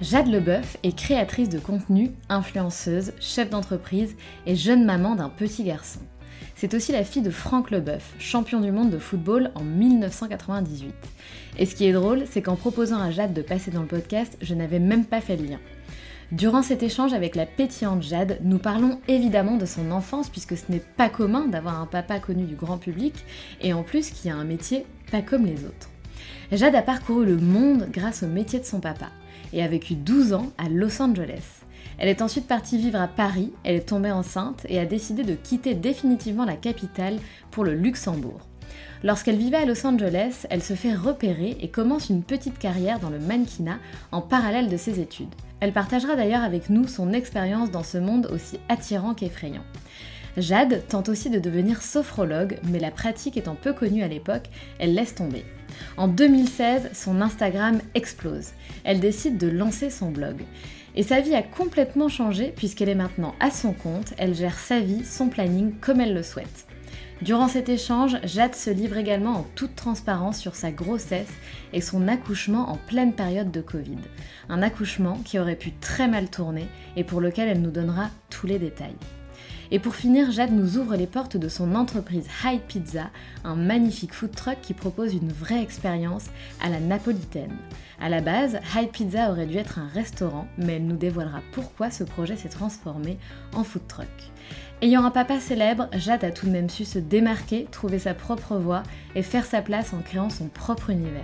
Jade Leboeuf est créatrice de contenu, influenceuse, chef d'entreprise et jeune maman d'un petit garçon. C'est aussi la fille de Franck Leboeuf, champion du monde de football en 1998. Et ce qui est drôle, c'est qu'en proposant à Jade de passer dans le podcast, je n'avais même pas fait le lien. Durant cet échange avec la pétillante Jade, nous parlons évidemment de son enfance puisque ce n'est pas commun d'avoir un papa connu du grand public et en plus qui a un métier pas comme les autres. Jade a parcouru le monde grâce au métier de son papa et a vécu 12 ans à Los Angeles. Elle est ensuite partie vivre à Paris, elle est tombée enceinte et a décidé de quitter définitivement la capitale pour le Luxembourg. Lorsqu'elle vivait à Los Angeles, elle se fait repérer et commence une petite carrière dans le mannequinat en parallèle de ses études. Elle partagera d'ailleurs avec nous son expérience dans ce monde aussi attirant qu'effrayant. Jade tente aussi de devenir sophrologue, mais la pratique étant peu connue à l'époque, elle laisse tomber. En 2016, son Instagram explose. Elle décide de lancer son blog. Et sa vie a complètement changé puisqu'elle est maintenant à son compte, elle gère sa vie, son planning comme elle le souhaite. Durant cet échange, Jade se livre également en toute transparence sur sa grossesse et son accouchement en pleine période de Covid. Un accouchement qui aurait pu très mal tourner et pour lequel elle nous donnera tous les détails. Et pour finir, Jade nous ouvre les portes de son entreprise High Pizza, un magnifique food truck qui propose une vraie expérience à la napolitaine. À la base, High Pizza aurait dû être un restaurant, mais elle nous dévoilera pourquoi ce projet s'est transformé en food truck. Ayant un papa célèbre, Jade a tout de même su se démarquer, trouver sa propre voie et faire sa place en créant son propre univers.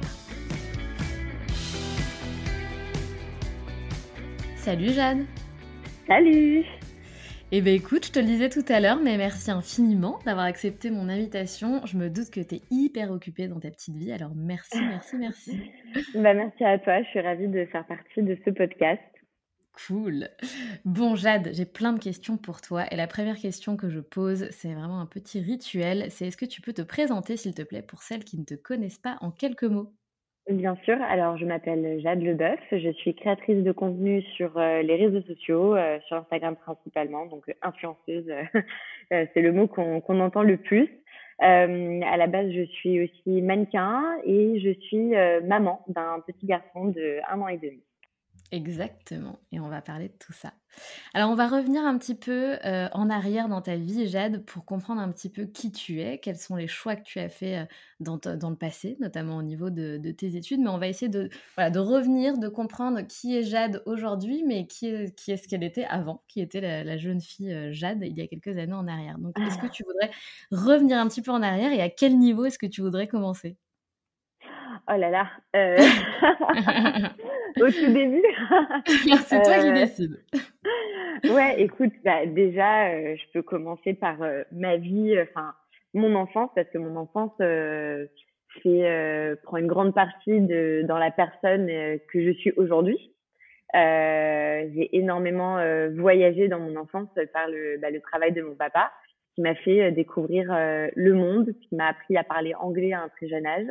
Salut Jade Salut eh bien écoute, je te le disais tout à l'heure, mais merci infiniment d'avoir accepté mon invitation. Je me doute que tu es hyper occupée dans ta petite vie, alors merci, merci, merci. bah, merci à toi, je suis ravie de faire partie de ce podcast. Cool. Bon Jade, j'ai plein de questions pour toi et la première question que je pose, c'est vraiment un petit rituel, c'est est-ce que tu peux te présenter s'il te plaît pour celles qui ne te connaissent pas en quelques mots? Bien sûr. Alors, je m'appelle Jade Leboeuf. Je suis créatrice de contenu sur euh, les réseaux sociaux, euh, sur Instagram principalement, donc influenceuse, euh, c'est le mot qu'on entend le plus. à la base, je suis aussi mannequin et je suis maman d'un petit garçon de un an et demi. Exactement, et on va parler de tout ça. Alors on va revenir un petit peu euh, en arrière dans ta vie, Jade, pour comprendre un petit peu qui tu es, quels sont les choix que tu as faits euh, dans, dans, le passé, notamment au niveau de, tes études, mais on va essayer de, voilà, de revenir, de comprendre qui est Jade aujourd'hui, mais qui est, qui est ce qu'elle était avant, qui était la, jeune fille euh, Jade il y a quelques années en arrière. Donc est-ce que tu voudrais revenir un petit peu en arrière et à quel niveau est-ce que tu voudrais commencer? Oh là là au tout début. C'est toi qui euh, décides. ouais, écoute, bah, déjà, euh, je peux commencer par euh, ma vie, enfin, mon enfance, parce que mon enfance fait, prend une grande partie de, dans la personne que je suis aujourd'hui. j'ai énormément voyagé dans mon enfance par le, bah, le travail de mon papa qui m'a fait découvrir le monde, qui m'a appris à parler anglais à un très jeune âge,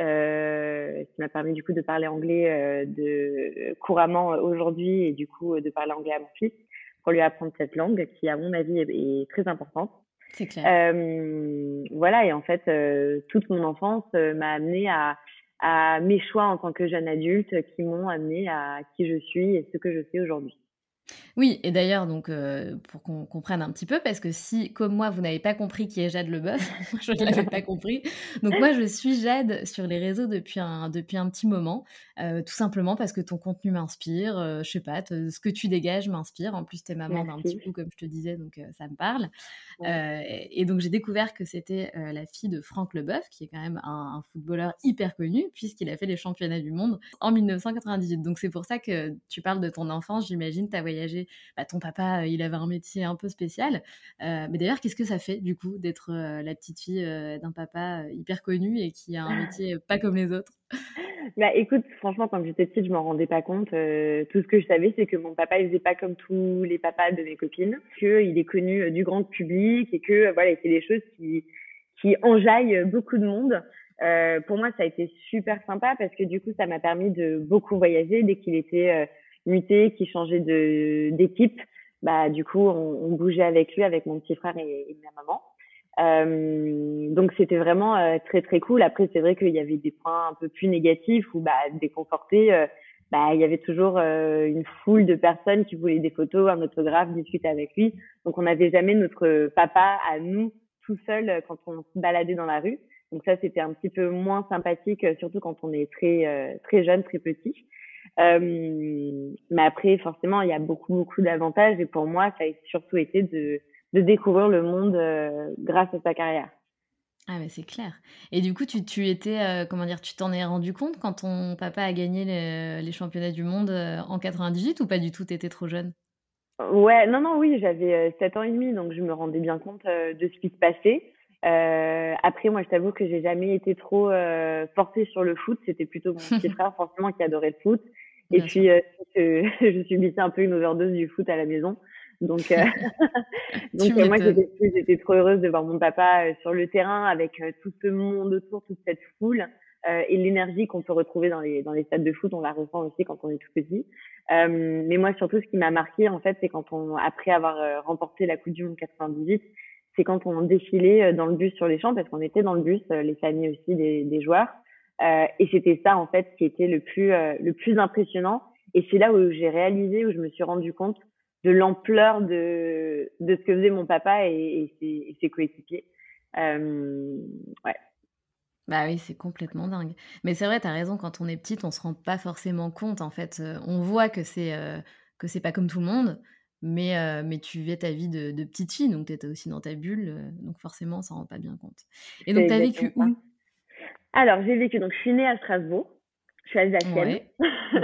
euh, qui m'a permis du coup de parler anglais de couramment aujourd'hui et du coup de parler anglais à mon fils pour lui apprendre cette langue qui à mon avis est, très importante. C'est clair. voilà et en fait toute mon enfance m'a amené à à mes choix en tant que jeune adulte qui m'ont amené à qui je suis et ce que je sais aujourd'hui. Oui, et d'ailleurs, donc euh, pour qu'on comprenne un petit peu, parce que si, comme moi, vous n'avez pas compris qui est Jade Leboeuf, je ne l'avais pas compris. Donc moi, je suis Jade sur les réseaux depuis un, depuis un petit moment, euh, tout simplement parce que ton contenu m'inspire, euh, je sais pas, ce que tu dégages m'inspire. En plus, tu es maman d'un petit coup, comme je te disais, donc ça me parle. et donc j'ai découvert que c'était la fille de Franck Leboeuf, qui est quand même un, un footballeur hyper connu, puisqu'il a fait les championnats du monde en 1998. Donc c'est pour ça que tu parles de ton enfance, j'imagine, tu as voyagé bah, ton papa, euh, il avait un métier un peu spécial. Euh, mais d'ailleurs, qu'est-ce que ça fait, du coup, d'être euh, la petite fille d'un papa hyper connu et qui a un métier pas comme les autres? Bah écoute, franchement, quand j'étais petite, je m'en rendais pas compte. tout ce que je savais, c'est que mon papa, il faisait pas comme tous les papas de mes copines, qu'il est connu du grand public et que voilà, c'est des choses qui qui enjaillent beaucoup de monde. pour moi, ça a été super sympa parce que du coup, ça m'a permis de beaucoup voyager dès qu'il était muté, qui changeait de d'équipe, bah du coup on, on, bougeait avec lui, avec mon petit frère et, et ma maman. Euh, donc c'était vraiment euh, très très cool. Après c'est vrai qu'il y avait des points un peu plus négatifs ou bah déconfortés. Euh, bah il y avait toujours euh, une foule de personnes qui voulaient des photos, un autographe, discuter avec lui. Donc on n'avait jamais notre papa à nous tout seul quand on se baladait dans la rue. Donc ça c'était un petit peu moins sympathique, surtout quand on est très très jeune, très petit. Euh, mais après, forcément, il y a beaucoup, beaucoup d'avantages. Et pour moi, ça a surtout été de, de découvrir le monde euh, grâce à sa carrière. Ah mais c'est clair. Et du coup, tu, tu étais, euh, comment dire, tu t'en es rendu compte quand ton papa a gagné les, les championnats du monde en 98 ou pas du tout, t'étais trop jeune? Ouais, non, non, oui, j'avais 7 ans et demi, donc je me rendais bien compte de ce qui se passait. Euh, après, moi, je t'avoue que j'ai jamais été trop euh, portée sur le foot. C'était plutôt mon petit frère, forcément, qui adorait le foot. Et puis, euh, je subissais un peu une overdose du foot à la maison. Donc, euh, donc moi, j'étais trop heureuse de voir mon papa sur le terrain avec tout ce monde autour, toute cette foule. et l'énergie qu'on peut retrouver dans les, dans les stades de foot, on la ressent aussi quand on est tout petit. mais moi, surtout, ce qui m'a marqué, en fait, c'est quand on, après avoir remporté la Coupe du Monde 98, c'est quand on défilait euh, dans le bus sur les champs, parce qu'on était dans le bus, euh, les familles aussi des, des joueurs. Euh, et c'était ça, en fait, qui était le plus, euh, le plus impressionnant. Et c'est là où j'ai réalisé, où je me suis rendu compte de l'ampleur de, de ce que faisait mon papa et, et ses, et ses coéquipiers. Euh, ouais. Bah oui, c'est complètement dingue. Mais c'est vrai, tu as raison, quand on est petite, on se rend pas forcément compte, en fait. On voit que c'est que c'est pas comme tout le monde, mais, euh, mais tu vivais ta vie de, de petite fille, donc tu étais aussi dans ta bulle, donc forcément, ça ne rend pas bien compte. Et donc, tu as vécu où? Alors, j'ai vécu, donc je suis née à Strasbourg. Je suis alsacienne. Ouais.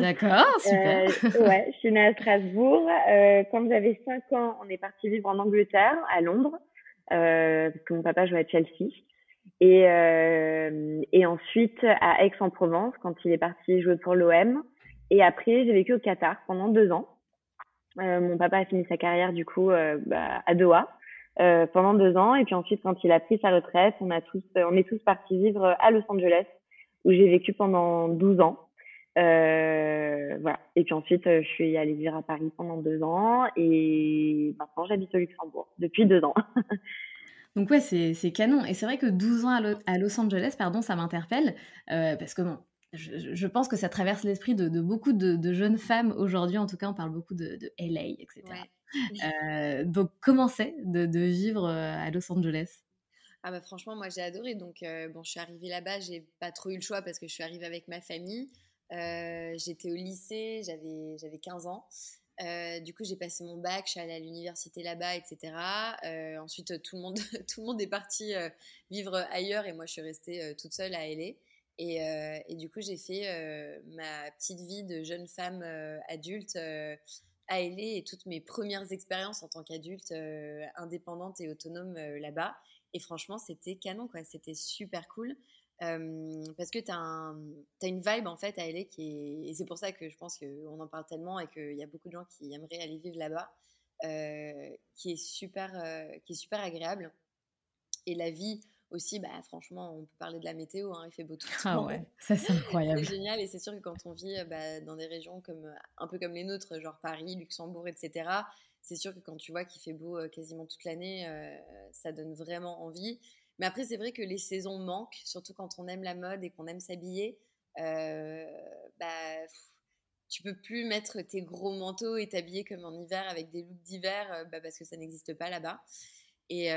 D'accord, super. euh, ouais, je suis née à Strasbourg. Euh, quand j'avais 5 ans, on est parti vivre en Angleterre, à Londres, euh, parce que mon papa jouait à Chelsea. Et, euh, et ensuite à Aix-en-Provence, quand il est parti jouer pour l'OM. Et après, j'ai vécu au Qatar pendant deux ans. Euh, mon papa a fini sa carrière du coup euh, bah, à Doha euh, pendant deux ans et puis ensuite quand il a pris sa retraite, on a tous, on est tous partis vivre à Los Angeles où j'ai vécu pendant 12 ans. Euh, voilà. Et puis ensuite, je suis allée vivre à Paris pendant deux ans et maintenant j'habite au Luxembourg depuis deux ans. Donc ouais, c'est canon. Et c'est vrai que 12 ans à, à, Los Angeles, pardon, ça m'interpelle euh, parce que bon, je, pense que ça traverse l'esprit de, beaucoup de, jeunes femmes aujourd'hui. En tout cas, on parle beaucoup de, LA, etc. Euh, donc, comment c'est de, vivre euh, à Los Angeles? Ah bah franchement, moi j'ai adoré. Donc, euh, bon, je suis arrivée là-bas, j'ai pas trop eu le choix parce que je suis arrivée avec ma famille. J'étais au lycée, j'avais 15 ans. du coup, j'ai passé mon bac, je suis allée à l'université là-bas, etc. ensuite, tout le, monde, tout le monde est parti vivre ailleurs et moi, je suis restée toute seule à LA. Et, euh, et, du coup, j'ai fait euh, ma petite vie de jeune femme euh, adulte et toutes mes premières expériences en tant qu'adulte indépendante et autonome là-bas. Et franchement, c'était canon, quoi. C'était super cool. parce que tu as, une vibe en fait à LA qui est. Et c'est pour ça que je pense qu'on en parle tellement et qu'il y a beaucoup de gens qui aimeraient aller vivre là-bas. qui, est super, qui est super agréable. Et la vie aussi, bah, franchement, on peut parler de la météo, hein, il fait beau tout le ah temps. Ah ouais, ça c'est incroyable. c'est génial et c'est sûr que quand on vit bah, dans des régions comme, un peu comme les nôtres, genre Paris, Luxembourg, etc., c'est sûr que quand tu vois qu'il fait beau quasiment toute l'année, ça donne vraiment envie. Mais après, c'est vrai que les saisons manquent, surtout quand on aime la mode et qu'on aime s'habiller. bah, tu peux plus mettre tes gros manteaux et t'habiller comme en hiver avec des looks d'hiver bah, parce que ça n'existe pas là-bas. Et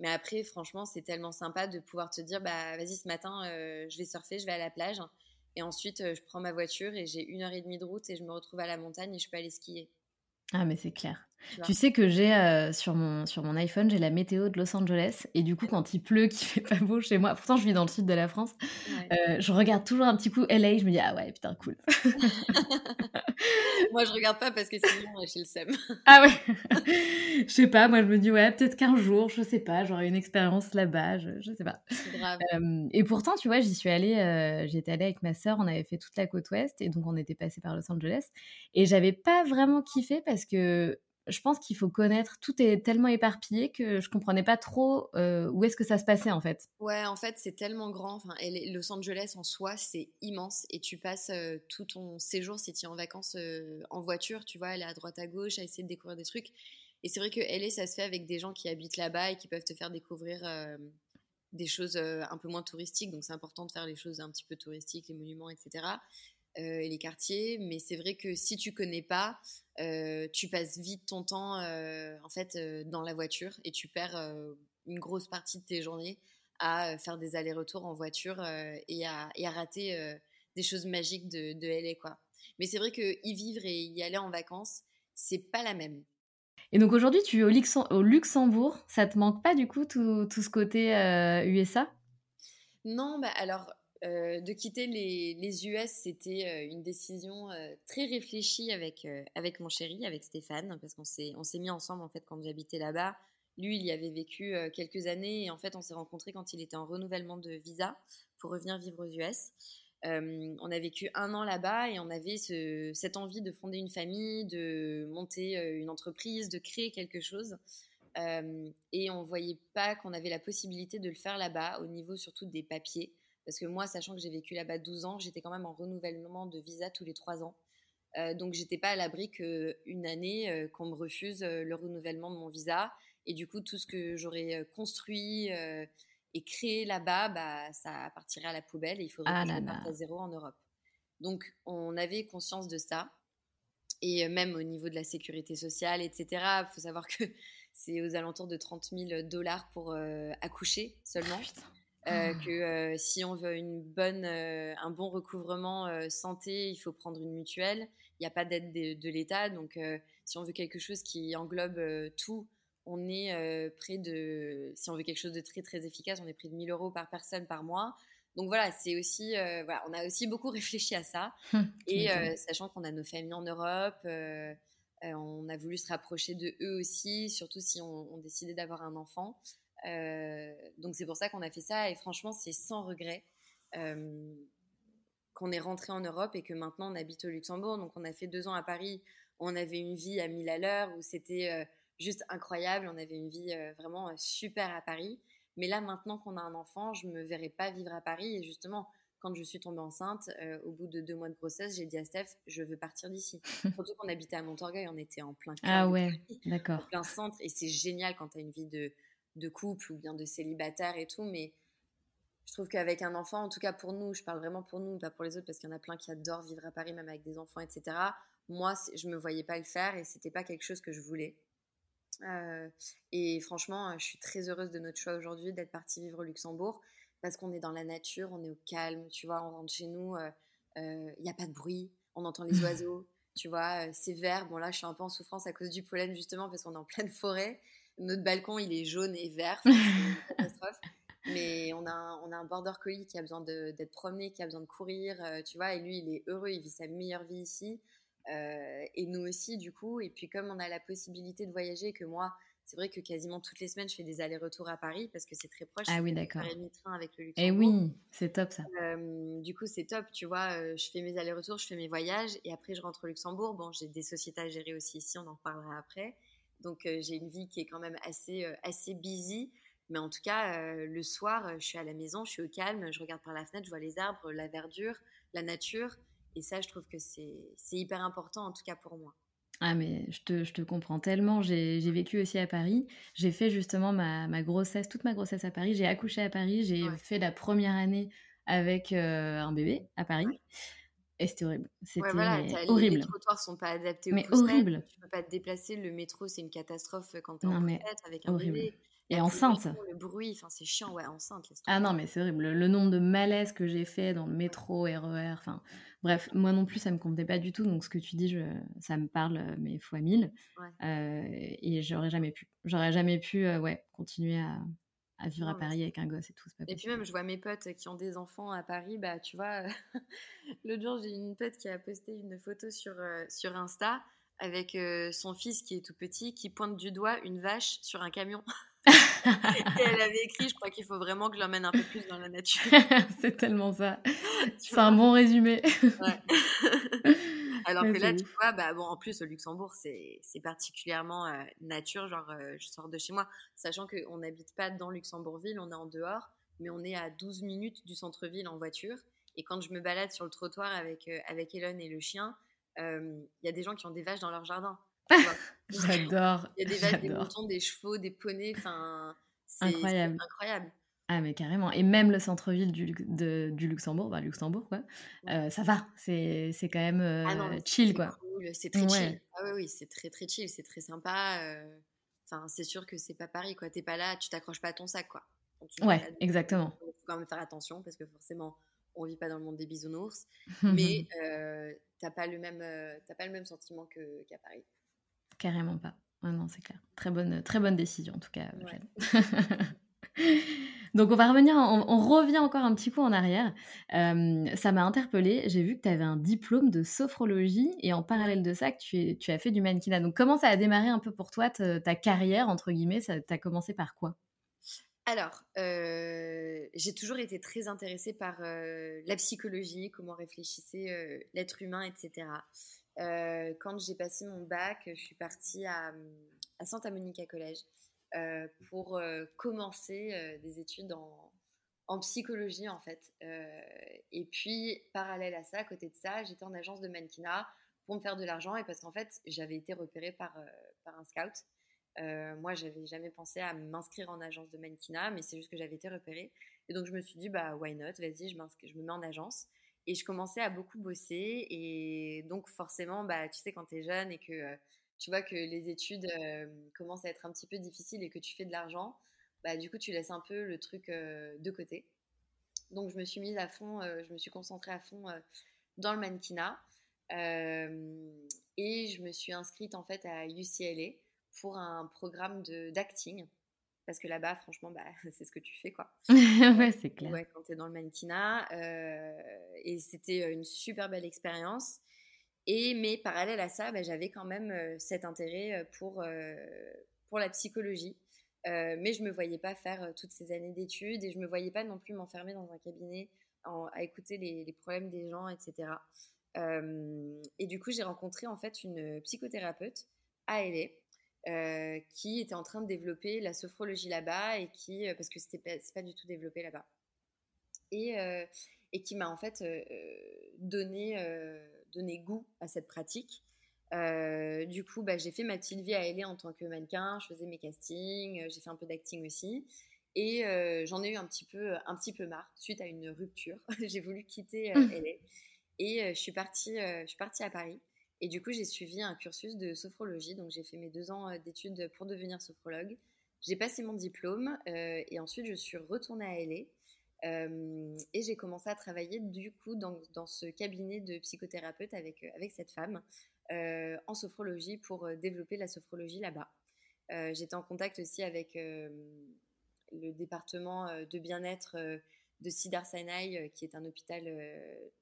mais après, franchement, c'est tellement sympa de pouvoir te dire, bah vas-y, ce matin, je vais surfer, je vais à la plage, et ensuite je prends ma voiture et j'ai une heure et demie de route et je me retrouve à la montagne et je peux aller skier. Ah mais c'est clair. Tu sais que j'ai sur, mon, sur mon iPhone, j'ai la météo de Los Angeles. Et du coup, quand il pleut, qu'il fait pas beau chez moi, pourtant je vis dans le sud de la France, euh, je regarde toujours un petit coup LA. Je me dis, ah ouais, putain, cool. moi, je regarde pas parce que sinon, j'ai le seum. ah ouais Je sais pas, moi, je me dis, ouais, peut-être qu'un jour, je sais pas, j'aurai une expérience là-bas, je, je sais pas. Grave. et pourtant, tu vois, j'y suis allée, euh, j'étais allée avec ma sœur, on avait fait toute la côte ouest. Et donc, on était passé par Los Angeles. Et j'avais pas vraiment kiffé parce que je pense qu'il faut connaître. Tout est tellement éparpillé que je comprenais pas trop euh, où est-ce que ça se passait en fait. Ouais, en fait, c'est tellement grand. Enfin, Los Angeles en soi, c'est immense et tu passes euh, tout ton séjour si tu es en vacances euh, en voiture, tu vois, aller à droite à gauche, à essayer de découvrir des trucs. Et c'est vrai que LA, ça se fait avec des gens qui habitent là-bas et qui peuvent te faire découvrir des choses un peu moins touristiques. Donc c'est important de faire les choses un petit peu touristiques, les monuments, etc. Euh, et les quartiers. Mais c'est vrai que si tu connais pas, euh, tu passes vite ton temps euh, en fait dans la voiture et tu perds une grosse partie de tes journées à faire des allers-retours en voiture et à, et, à, rater des choses magiques de, de LA quoi. Mais c'est vrai que y vivre et y aller en vacances, c'est pas la même. Et donc aujourd'hui, tu es au, au, Luxembourg. Ça te manque pas du coup tout, tout ce côté USA Non, bah alors euh, de quitter les, US, c'était euh, une décision euh, très réfléchie avec, avec mon chéri, avec Stéphane, parce qu'on s'est, s'est mis ensemble en fait quand j'habitais là-bas. Lui, il y avait vécu quelques années et en fait, on s'est rencontrés quand il était en renouvellement de visa pour revenir vivre aux US. on a vécu un an là-bas et on avait cette envie de fonder une famille, de monter une entreprise, de créer quelque chose. et on voyait pas qu'on avait la possibilité de le faire là-bas au niveau surtout des papiers. Parce que moi, sachant que j'ai vécu là-bas 12 ans, j'étais quand même en renouvellement de visa tous les 3 ans. Euh, donc, j'étais pas à l'abri qu'une année, euh, qu'on me refuse euh, le renouvellement de mon visa. Et du coup, tout ce que j'aurais euh, construit et créé là-bas, bah, ça partirait à la poubelle et il faudrait ah que je parte à zéro en Europe. Donc, on avait conscience de ça. Et même au niveau de la sécurité sociale, etc., il faut savoir que c'est aux alentours de 30 000 dollars pour accoucher seulement. Euh, ah. que euh, si on veut une bonne, euh, un bon recouvrement santé, il faut prendre une mutuelle. Il n'y a pas d'aide de, l'État. Donc, si on veut quelque chose qui englobe tout, on est près de. Si on veut quelque chose de très, très efficace, on est près de 1000 euros par personne par mois. Donc voilà, c'est aussi, voilà, on a aussi beaucoup réfléchi à ça. Et sachant qu'on a nos familles en Europe, on a voulu se rapprocher de eux aussi, surtout si on, on décidait d'avoir un enfant. Euh, donc c'est pour ça qu'on a fait ça et franchement c'est sans regret euh, qu'on est rentré en Europe et que maintenant on habite au Luxembourg. Donc on a fait deux ans à Paris, on avait une vie à mille à l'heure où c'était euh, juste incroyable, on avait une vie vraiment super à Paris. Mais là maintenant qu'on a un enfant, je me verrais pas vivre à Paris et justement quand je suis tombée enceinte, au bout de deux mois de grossesse, j'ai dit à Steph, je veux partir d'ici. Surtout qu'on habitait à Montorgueil, on était en plein cœur. Ah ouais, d'accord. En plein centre. Et c'est génial quand tu as une vie de, de couple ou bien de célibataire et tout, mais je trouve qu'avec un enfant, en tout cas pour nous, je parle vraiment pour nous, pas pour les autres, parce qu'il y en a plein qui adorent vivre à Paris, même avec des enfants, etc. Moi, je me voyais pas le faire et c'était pas quelque chose que je voulais. Euh, et franchement, je suis très heureuse de notre choix aujourd'hui d'être partie vivre au Luxembourg parce qu'on est dans la nature, on est au calme, tu vois, on rentre chez nous, il euh, n'y euh, a pas de bruit, on entend les oiseaux, tu vois, c'est vert. Bon là, je suis un peu en souffrance à cause du pollen justement parce qu'on est en pleine forêt, notre balcon, il est jaune et vert. C'est une catastrophe. Mais on a, un, on a un border collie qui a besoin d'être promené, qui a besoin de courir, euh, tu vois. Et lui, il est heureux, il vit sa meilleure vie ici. Euh, et nous aussi, du coup. Et puis, comme on a la possibilité de voyager, que moi, c'est vrai que quasiment toutes les semaines, je fais des allers-retours à Paris parce que c'est très proche. Ah oui, d'accord. train avec le Et eh oui, c'est top ça. Euh, du coup, c'est top, tu vois. je fais mes allers-retours, je fais mes voyages et après, je rentre au Luxembourg. Bon, j'ai des sociétés à gérer aussi ici, on en reparlera après. Donc j'ai une vie qui est quand même assez, assez busy. Mais en tout cas, le soir, je suis à la maison, je suis au calme, je regarde par la fenêtre, je vois les arbres, la verdure, la nature. Et ça, je trouve que c'est hyper important, en tout cas pour moi. Ah mais je te, je te comprends tellement, j'ai vécu aussi à Paris, j'ai fait justement ma, ma, grossesse, toute ma grossesse à Paris, j'ai accouché à Paris, j'ai fait la première année avec un bébé à Paris. Et c'était horrible. C'était horrible. Les trottoirs sont pas adaptés mais horrible. Tu peux pas te déplacer. Le métro, c'est une catastrophe quand tu es en mais avec un horrible. bébé. Et enceinte. Le bruit, enfin c'est chiant, ouais, enceinte. Ah non, mais c'est horrible. Le, nombre de malaises que j'ai fait dans le métro, RER, enfin bref, moi non plus, ça me comptait pas du tout. Donc ce que tu dis, je, ça me parle, mais fois mille. Euh, et j'aurais jamais pu. J'aurais jamais pu, euh, ouais, continuer à, à vivre à Paris avec un gosse et tout. et puis même, je vois mes potes qui ont des enfants à Paris, bah tu vois, l'autre jour, j'ai une pote qui a posté une photo sur, euh, sur Insta avec son fils qui est tout petit, qui pointe du doigt une vache sur un camion. et elle avait écrit, je crois qu'il faut vraiment que je l'emmène un peu plus dans la nature. c'est tellement ça. c'est un bon résumé. Alors que là, tu vois, bah, bon, en plus, au Luxembourg, c'est particulièrement euh, nature. Genre, euh, je sors de chez moi, sachant qu'on n'habite pas dans Luxembourgville, on est en dehors, mais on est à 12 minutes du centre-ville en voiture. Et quand je me balade sur le trottoir avec, euh, avec Elon et le chien, il y a des gens qui ont des vaches dans leur jardin. J'adore. Il y a des vaches, des moutons, des chevaux, des poneys. Enfin, c'est incroyable. incroyable. Ah mais carrément. Et même le centre-ville du, du Luxembourg, bah Luxembourg quoi, euh, ça va. C'est, c'est quand même ah euh, chill quoi. C'est très chill. Ah oui, oui, c'est très très chill, c'est très sympa. Euh. Enfin, c'est sûr que c'est pas Paris quoi. T'es pas là, tu t'accroches pas à ton sac quoi. Ouais, exactement. Il faut quand même faire attention parce que forcément, on vit pas dans le monde des bisounours, mais t'as pas le même, t'as pas le même sentiment que, qu'à Paris. Carrément pas. Ah non, c'est clair. Très bonne, très bonne décision en tout cas. Donc on va revenir, on, revient encore un petit coup en arrière. Euh, ça m'a interpellée, j'ai vu que tu avais un diplôme de sophrologie et en parallèle de ça, que tu, tu as fait du mannequinat. Donc comment ça a démarré un peu pour toi, ta, carrière, entre guillemets? Ça as commencé par quoi? Alors, euh, j'ai toujours été très intéressée par euh, la psychologie, comment réfléchissait l'être humain, etc. quand j'ai passé mon bac, je suis partie à, à Santa Monica College pour euh, commencer euh, des études en, psychologie en fait. et puis parallèle à ça, à côté de ça, j'étais en agence de mannequinat pour me faire de l'argent et parce qu'en fait j'avais été repérée par, par un scout. moi, j'avais jamais pensé à m'inscrire en agence de mannequinat, mais c'est juste que j'avais été repérée. Et donc, je me suis dit, bah, why not? Vas-y, je, je me mets en agence. Et je commençais à beaucoup bosser. Et donc, forcément, bah, tu sais, quand tu es jeune et que tu vois que les études commencent à être un petit peu difficiles et que tu fais de l'argent, bah, du coup, tu laisses un peu le truc de côté. Donc, je me suis mise à fond, je me suis concentrée à fond dans le mannequinat. et je me suis inscrite en fait à UCLA pour un programme d'acting. Parce que là-bas, franchement, bah, c'est ce que tu fais, quoi. ouais, c'est clair. Ouais, quand tu es dans le mannequinat. et c'était une super belle expérience. Mais parallèle à ça, bah, j'avais quand même euh, cet intérêt euh, pour, euh, pour la psychologie. mais je ne me voyais pas faire toutes ces années d'études et je ne me voyais pas non plus m'enfermer dans un cabinet à écouter les, problèmes des gens, etc. et du coup, j'ai rencontré en fait une psychothérapeute à LA qui était en train de développer la sophrologie là-bas et qui, parce que c'était pas, pas du tout développé là-bas, et qui m'a en fait donné donné goût à cette pratique. Euh, du coup, bah, j'ai fait ma petite vie à LA en tant que mannequin, je faisais mes castings, euh, j'ai fait un peu d'acting aussi. Et euh, j'en ai eu un petit, peu, un petit peu marre suite à une rupture. j'ai voulu quitter mmh. LA. Et je, suis partie, je suis partie à Paris. Et du coup, j'ai suivi un cursus de sophrologie. Donc, j'ai fait mes deux ans d'études pour devenir sophrologue. J'ai passé mon diplôme et ensuite, je suis retournée à LA et j'ai commencé à travailler du coup dans, ce cabinet de psychothérapeute avec, euh, cette femme en sophrologie pour euh, développer la sophrologie là-bas. J'étais en contact aussi avec le département de bien-être de Sidar Sinai, qui est un hôpital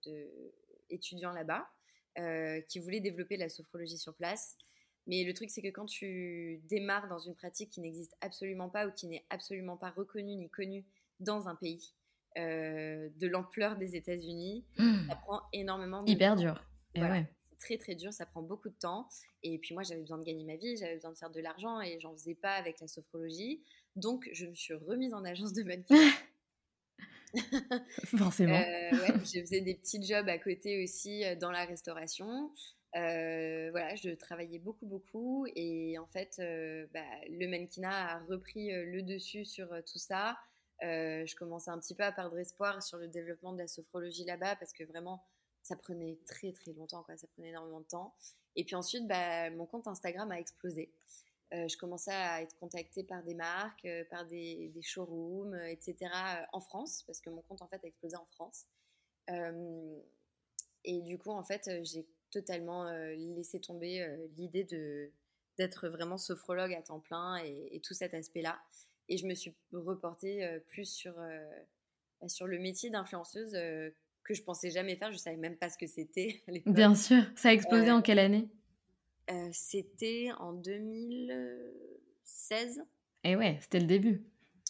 de étudiants là-bas, qui voulait développer la sophrologie sur place. Mais le truc, c'est que quand tu démarres dans une pratique qui n'existe absolument pas ou qui n'est absolument pas reconnue ni connue dans un pays, euh, de l'ampleur des États-Unis. Mmh. Ça prend énormément de Hyper dur. Et ouais. c'est très très dur, ça prend beaucoup de temps. Et puis moi, j'avais besoin de gagner ma vie, j'avais besoin de faire de l'argent et j'en faisais pas avec la sophrologie. Donc, je me suis remise en agence de mannequin. Forcément. Euh, ouais, je faisais des petits jobs à côté aussi dans la restauration. voilà, je travaillais beaucoup, beaucoup. Et en fait, bah, le mannequinat a repris le dessus sur tout ça. Je commençais un petit peu à perdre espoir sur le développement de la sophrologie là-bas parce que vraiment, ça prenait très très longtemps, quoi. ça prenait énormément de temps. Et puis ensuite, bah, mon compte Instagram a explosé. Euh, je commençais à être contactée par des marques, euh, par des, showrooms, euh, etc. en France, parce que mon compte en fait a explosé en France. et du coup, en fait, j'ai totalement laissé tomber l'idée d'être vraiment sophrologue à temps plein et tout cet aspect-là. Et je me suis reportée plus sur, bah, sur le métier d'influenceuse que je pensais jamais faire. Je savais même pas ce que c'était. Bien sûr. Ça a explosé en quelle année? euh, C'était en 2016. Et ouais, c'était le début.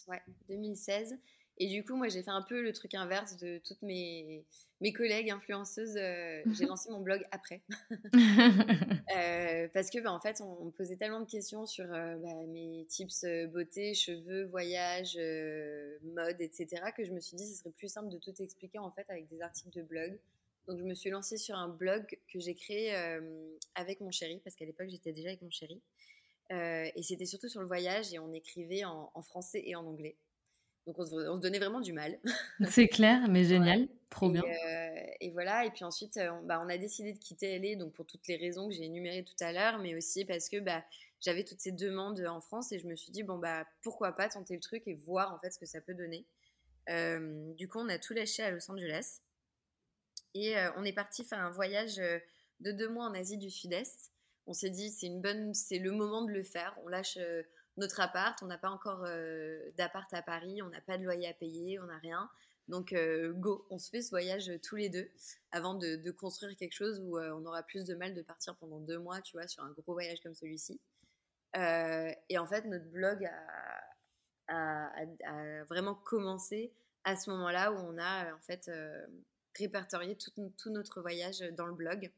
Ouais, 2016. Et du coup, moi, j'ai fait un peu le truc inverse de toutes mes, mes collègues influenceuses. Euh, j'ai lancé mon blog après. Euh, parce que, bah, en fait, on, me posait tellement de questions sur euh, bah, mes tips beauté, cheveux, voyage, mode, etc., que je me suis dit, ce serait plus simple de tout expliquer, en fait, avec des articles de blog. Donc, je me suis lancée sur un blog que j'ai créé avec mon chéri, parce qu'à l'époque, j'étais déjà avec mon chéri. et c'était surtout sur le voyage, et on écrivait en français et en anglais. Donc on se, donnait vraiment du mal. C'est clair, mais génial, trop bien. Euh, et voilà, et puis ensuite, euh, on, bah, on, a décidé de quitter LA, donc pour toutes les raisons que j'ai énumérées tout à l'heure, mais aussi parce que bah, j'avais toutes ces demandes en France et je me suis dit, bon, bah pourquoi pas tenter le truc et voir en fait ce que ça peut donner. Euh, du coup, on a tout lâché à Los Angeles et on est parti faire un voyage de deux mois en Asie du Sud-Est. On s'est dit, c'est une bonne, c'est le moment de le faire. On lâche notre appart. On n'a pas encore euh, d'appart à Paris, on n'a pas de loyer à payer, on n'a rien. Donc, euh, go, on se fait ce voyage tous les deux avant de, construire quelque chose où euh, on aura plus de mal de partir pendant deux mois, tu vois, sur un gros voyage comme celui-ci. et en fait, notre blog a, vraiment commencé à ce moment-là où on a en fait répertorié tout, tout, notre voyage dans le blog.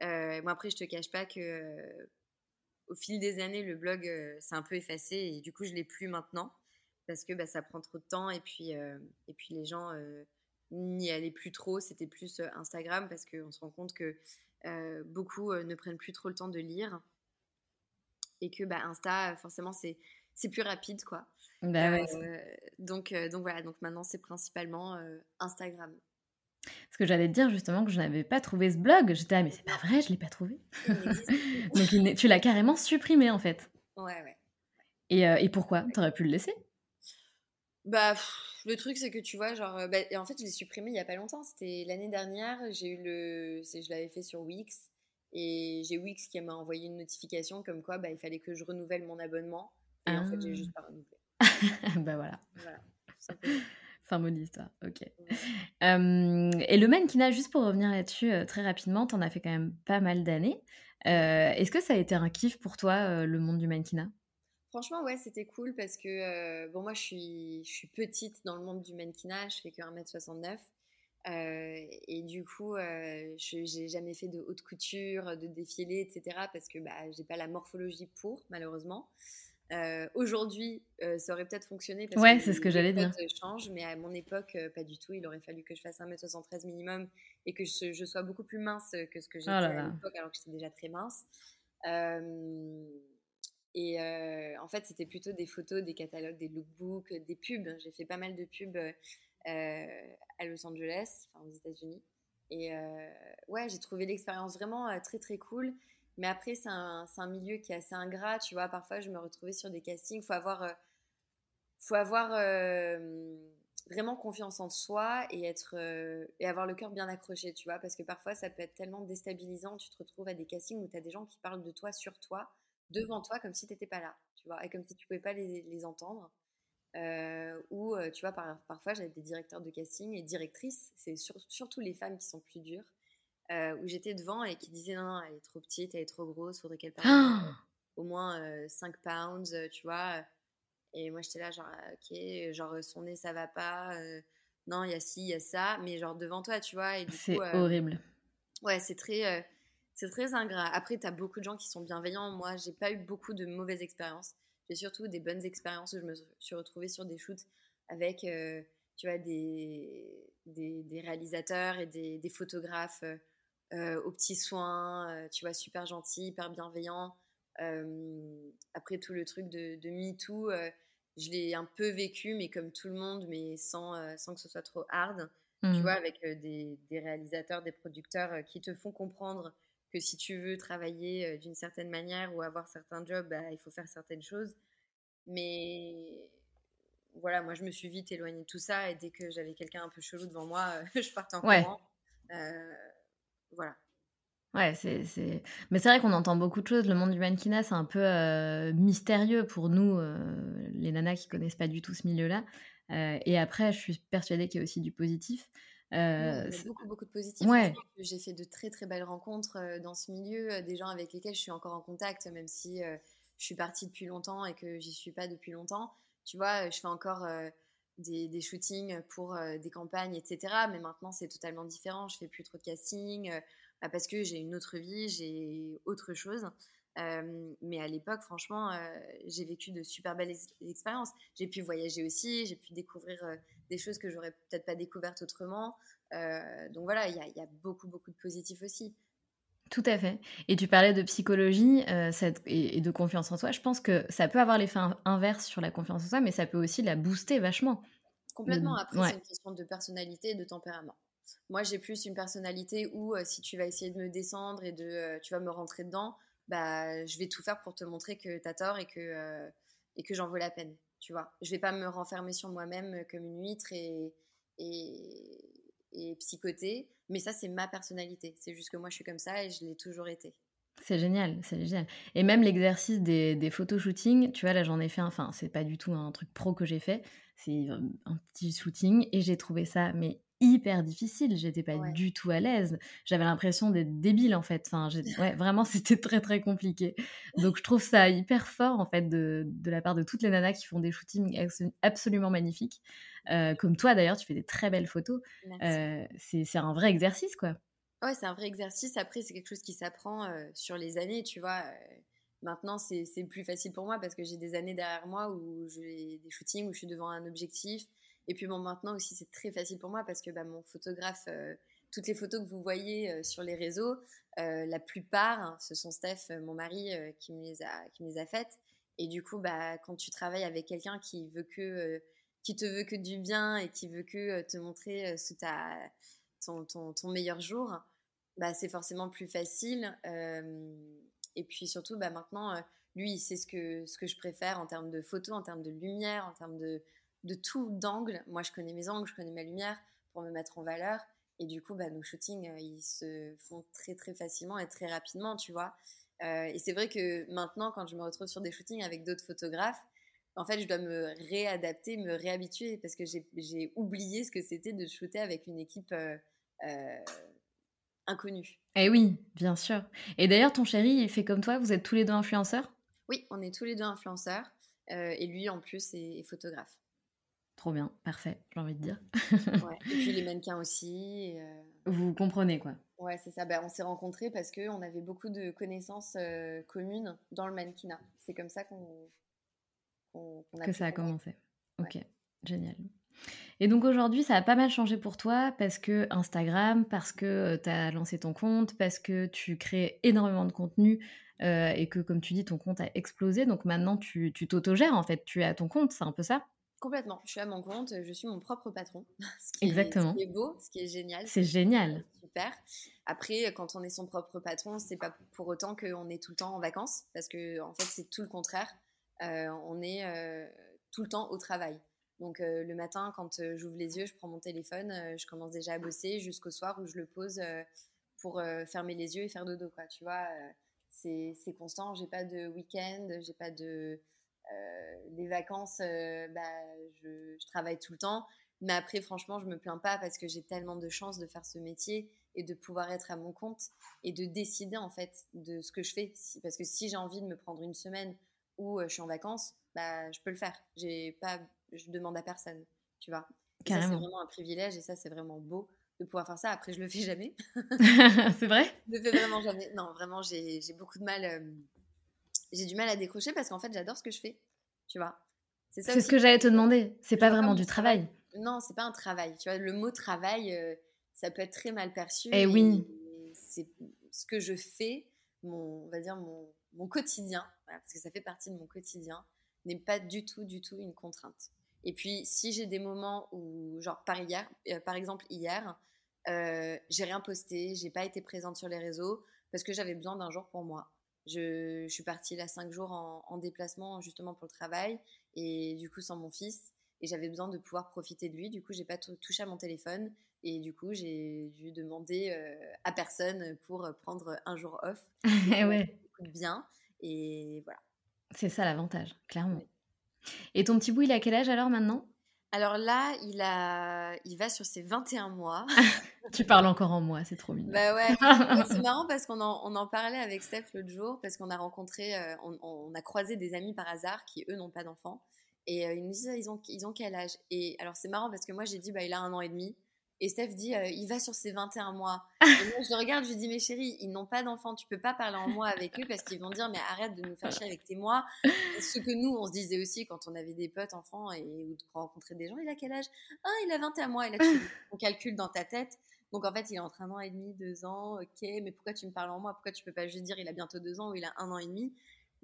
moi, après, je te cache pas que au fil des années, le blog euh, s'est un peu effacé et du coup, je l'ai plus maintenant parce que bah, ça prend trop de temps et puis, euh, et puis les gens euh, n'y allaient plus trop. C'était plus Instagram parce qu'on se rend compte que beaucoup ne prennent plus trop le temps de lire et que bah, Insta, forcément, c'est c'est plus rapide quoi. Bah donc, donc voilà, donc maintenant c'est principalement Instagram. Ce que j'allais te dire justement que je n'avais pas trouvé ce blog. J'étais ah mais c'est pas vrai, je l'ai pas trouvé. Donc tu l'as carrément supprimé en fait. Ouais ouais. Et, euh, et pourquoi? T'aurais pu le laisser? Bah le truc c'est que tu vois genre euh, bah, en fait je l'ai supprimé il y a pas longtemps. C'était l'année dernière. J'ai eu le, je l'avais fait sur Wix et j'ai Wix qui m'a envoyé une notification comme quoi bah il fallait que je renouvelle mon abonnement. Et en fait j'ai juste pas renouvelé. bah voilà. Voilà. Fin mot d'histoire, ok. et le mannequinat, juste pour revenir là-dessus euh, très rapidement, t'en as fait quand même pas mal d'années. Euh, est-ce que ça a été un kiff pour toi, euh, le monde du mannequinat Franchement, ouais, c'était cool parce que, bon, moi, je suis, je suis petite dans le monde du mannequinat, je fais que 1m69. et du coup, je j'ai jamais fait de haute couture, de défilé, etc. parce que bah, j'ai pas la morphologie pour, malheureusement. Euh, aujourd'hui, euh, ça aurait peut-être fonctionné parce ouais, c'est ce que j'allais dire. change, mais à mon époque, euh, pas du tout. Il aurait fallu que je fasse 1m73 minimum et que je, sois beaucoup plus mince que ce que j'étais oh à l'époque, alors que j'étais déjà très mince. et en fait, c'était plutôt des photos, des catalogues, des lookbooks, des pubs. J'ai fait pas mal de pubs à Los Angeles, enfin aux États-Unis. Et ouais, j'ai trouvé l'expérience vraiment très très cool. Mais après, c'est un, milieu qui est assez ingrat, tu vois. Parfois, je me retrouvais sur des castings. Il faut avoir, euh, faut avoir euh, vraiment confiance en soi et, être, euh, et avoir le cœur bien accroché, tu vois. Parce que parfois, ça peut être tellement déstabilisant. Tu te retrouves à des castings où tu as des gens qui parlent de toi sur toi, devant toi, comme si tu n'étais pas là, tu vois. Et comme si tu pouvais pas les, entendre. ou, tu vois, par, parfois, j'avais des directeurs de casting et directrices. C'est surtout les femmes qui sont plus dures euh, où j'étais devant et qui disait non, elle est trop petite, elle est trop grosse, faudrait qu'elle perde ah au moins 5 euh, pounds, euh, tu vois. Et moi j'étais là, genre, ok, genre son nez ça va pas, non, il y a ci, il y a ça, mais genre devant toi, tu vois. C'est horrible. Ouais, c'est très, C'est très ingrat. Après, tu as beaucoup de gens qui sont bienveillants. Moi, j'ai pas eu beaucoup de mauvaises expériences. J'ai surtout des bonnes expériences où je me suis retrouvée sur des shoots avec, euh, tu vois, des, des, réalisateurs et des, des photographes euh, euh, aux petits soins, tu vois, super gentils, hyper bienveillants. après tout le truc de, de MeToo, je l'ai un peu vécu, mais comme tout le monde, mais sans, sans que ce soit trop hard. Tu mmh. vois, avec des, des, réalisateurs, des producteurs qui te font comprendre que si tu veux travailler d'une certaine manière ou avoir certains jobs, bah, il faut faire certaines choses. Mais voilà, moi je me suis vite éloignée de tout ça et dès que j'avais quelqu'un un peu chelou devant moi, je partais en courant. Voilà. Ouais, c'est, Mais c'est vrai qu'on entend beaucoup de choses. Le monde du mannequinat, c'est un peu mystérieux pour nous, les nanas qui connaissent pas du tout ce milieu-là. et après, je suis persuadée qu'il y a aussi du positif. Euh, a beaucoup, beaucoup de positifs. Ouais. J'ai fait de très, très belles rencontres dans ce milieu, des gens avec lesquels je suis encore en contact, même si je suis partie depuis longtemps et que j'y suis pas depuis longtemps. Tu vois, je fais encore des, shootings pour des campagnes, etc. Mais maintenant, c'est totalement différent. Je fais plus trop de casting bah, parce que j'ai une autre vie, j'ai autre chose. mais à l'époque, franchement, j'ai vécu de super belles expériences. J'ai pu voyager aussi, j'ai pu découvrir des choses que j'aurais peut-être pas découvertes autrement. donc voilà, il y, a beaucoup, beaucoup de positifs aussi. Tout à fait. Et tu parlais de psychologie cette, et, de confiance en soi. Je pense que ça peut avoir l'effet inverse sur la confiance en soi, mais ça peut aussi la booster vachement. Complètement. Après, c'est une question de personnalité et de tempérament. Moi, j'ai plus une personnalité où si tu vas essayer de me descendre et de tu vas me rentrer dedans, bah, je vais tout faire pour te montrer que tu as tort et que, et que j'en vaut la peine. Tu vois, je vais pas me renfermer sur moi-même comme une huître et, et, et psychoter. Mais ça, c'est ma personnalité. C'est juste que moi, je suis comme ça et je l'ai toujours été. C'est génial, c'est génial. Et même l'exercice des, des photoshootings, tu vois, là j'en ai fait, enfin, c'est pas du tout un truc pro que j'ai fait, c'est un petit shooting et j'ai trouvé ça, mais hyper difficile. J'étais pas du tout à l'aise. J'avais l'impression d'être débile en fait. Enfin, ouais, vraiment, c'était très très compliqué. Donc je trouve ça hyper fort en fait de, de, la part de toutes les nanas qui font des shootings absolument magnifiques. Euh, comme toi d'ailleurs, tu fais des très belles photos. Euh, c'est un vrai exercice quoi. Ouais, c'est un vrai exercice. Après, c'est quelque chose qui s'apprend euh, sur les années, tu vois. Maintenant, c'est plus facile pour moi parce que j'ai des années derrière moi où j'ai des shootings, où je suis devant un objectif, et puis bon, maintenant aussi, c'est très facile pour moi parce que bah, mon photographe, euh, toutes les photos que vous voyez euh, sur les réseaux, euh, la plupart, hein, ce sont Steph, mon mari, qui, me les a, qui me les a faites. Et du coup, bah, quand tu travailles avec quelqu'un qui veut que, qui te veut que du bien et qui veut que te montrer sous ta, ton, ton, meilleur jour, bah, c'est forcément plus facile. et puis surtout, bah, maintenant, lui, il sait ce que, ce que je préfère en termes de photos, en termes de lumière, en termes de, de tout d'angle. Moi, je connais mes angles, je connais ma lumière pour me mettre en valeur. Et du coup, bah, nos shootings, euh, ils se font très très facilement et très rapidement, tu vois. Euh, et c'est vrai que maintenant, quand je me retrouve sur des shootings avec d'autres photographes, en fait, je dois me réadapter, me réhabituer parce que j'ai oublié ce que c'était de shooter avec une équipe euh, inconnue. Eh oui, bien sûr. Et d'ailleurs, ton chéri, il fait comme toi, vous êtes tous les deux influenceurs? Oui, on est tous les deux influenceurs. et lui, en plus, est photographe. Trop bien, parfait, j'ai envie de dire. ouais. Et puis les mannequins aussi. Euh. Vous comprenez quoi Ouais, c'est ça. Ben, on s'est rencontrés parce qu'on avait beaucoup de connaissances euh, communes dans le mannequinat. C'est comme ça qu'on. a que ça a commencé. Ok, génial. Et donc aujourd'hui, ça a pas mal changé pour toi parce que Instagram, parce que euh, tu as lancé ton compte, parce que tu crées énormément de contenu et que, comme tu dis, ton compte a explosé. Donc maintenant, tu t'autogères en fait. Tu es à ton compte, c'est un peu ça? Complètement. Je suis à mon compte, je suis mon propre patron. Ce qui Exactement. Est, ce qui est beau, ce qui est génial. C'est génial. Super. Après, quand on est son propre patron, c'est pas pour autant qu'on est tout le temps en vacances, parce que en fait, c'est tout le contraire. Euh, on est euh, tout le temps au travail. Donc euh, le matin, quand j'ouvre les yeux, je prends mon téléphone, je commence déjà à bosser jusqu'au soir où je le pose pour fermer les yeux et faire dodo. Quoi. Tu vois, c'est constant. J'ai pas de week-end, j'ai pas de euh, les vacances, euh, bah, je, travaille tout le temps. Mais après, franchement, je me plains pas parce que j'ai tellement de chance de faire ce métier et de pouvoir être à mon compte et de décider en fait de ce que je fais. parce que si j'ai envie de me prendre une semaine où euh, je suis en vacances, bah, je peux le faire. J'ai pas, je demande à personne, tu vois. c'est vraiment un privilège et ça, c'est vraiment beau de pouvoir faire ça. Après, je le fais jamais. c'est vrai? Je le fais vraiment jamais. Non, vraiment, j'ai beaucoup de mal. J'ai du mal à décrocher parce qu'en fait, j'adore ce que je fais. Tu vois C'est ce que j'allais te demander. C'est pas vraiment du travail. Non, c'est pas un travail. Tu vois, le mot travail, ça peut être très mal perçu. Eh et oui. C'est ce que je fais, mon, on va dire mon, mon quotidien, parce que ça fait partie de mon quotidien, n'est pas du tout, du tout une contrainte. Et puis, si j'ai des moments où, genre par hier, euh, par exemple hier, euh, j'ai rien posté, j'ai pas été présente sur les réseaux parce que j'avais besoin d'un jour pour moi. Je, je, suis partie là cinq jours en, en, déplacement justement pour le travail et du coup sans mon fils et j'avais besoin de pouvoir profiter de lui. Du coup, j'ai pas touché à mon téléphone et du coup, j'ai dû demander euh, à personne pour prendre un jour off. Ouais. Bien et voilà. C'est ça l'avantage, clairement. Et ton petit bout, il a quel âge alors maintenant? Alors là, il, a... il va sur ses 21 mois. tu parles encore en moi, c'est trop mignon. Bah ouais, c'est marrant parce qu'on en, on en parlait avec Steph l'autre jour, parce qu'on a rencontré, euh, on, on, a croisé des amis par hasard qui, eux, n'ont pas d'enfants. Et euh, ils nous disent, ils ont, ils ont quel âge? Et alors, c'est marrant parce que moi, j'ai dit, bah, il a un an et demi. Et Steph dit, euh, il va sur ses 21 mois. Et moi, je regarde, je lui dis, mais chérie, ils n'ont pas d'enfants, tu peux pas parler en mois avec eux parce qu'ils vont dire, mais arrête de nous faire chier avec tes mois. ce que nous, on se disait aussi quand on avait des potes enfants et ou de rencontrer des gens, il a quel âge? Ah, il a 21 mois. Et là, tu on calcule dans ta tête. Donc en fait, il est entre un an et demi, deux ans, ok, mais pourquoi tu me parles en mois Pourquoi tu peux pas juste dire il a bientôt deux ans ou il a un an et demi?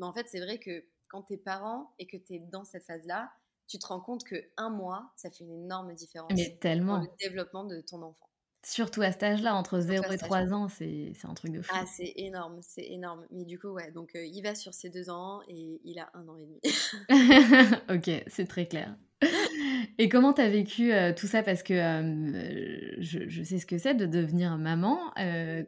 Mais en fait, c'est vrai que quand tu es parent et que tu es dans cette phase-là, tu te rends compte que un mois, ça fait une énorme différence mais tellement. dans le développement de ton enfant. Surtout à cet âge-là, entre 0 et 3 ans, c'est un truc de fou. Ah, c'est énorme, c'est énorme. Mais du coup, ouais, donc euh, il va sur ses deux ans et il a un an et demi. ok, c'est très clair. Et comment tu as vécu euh, tout ça? Parce que euh, je, sais ce que c'est de devenir maman.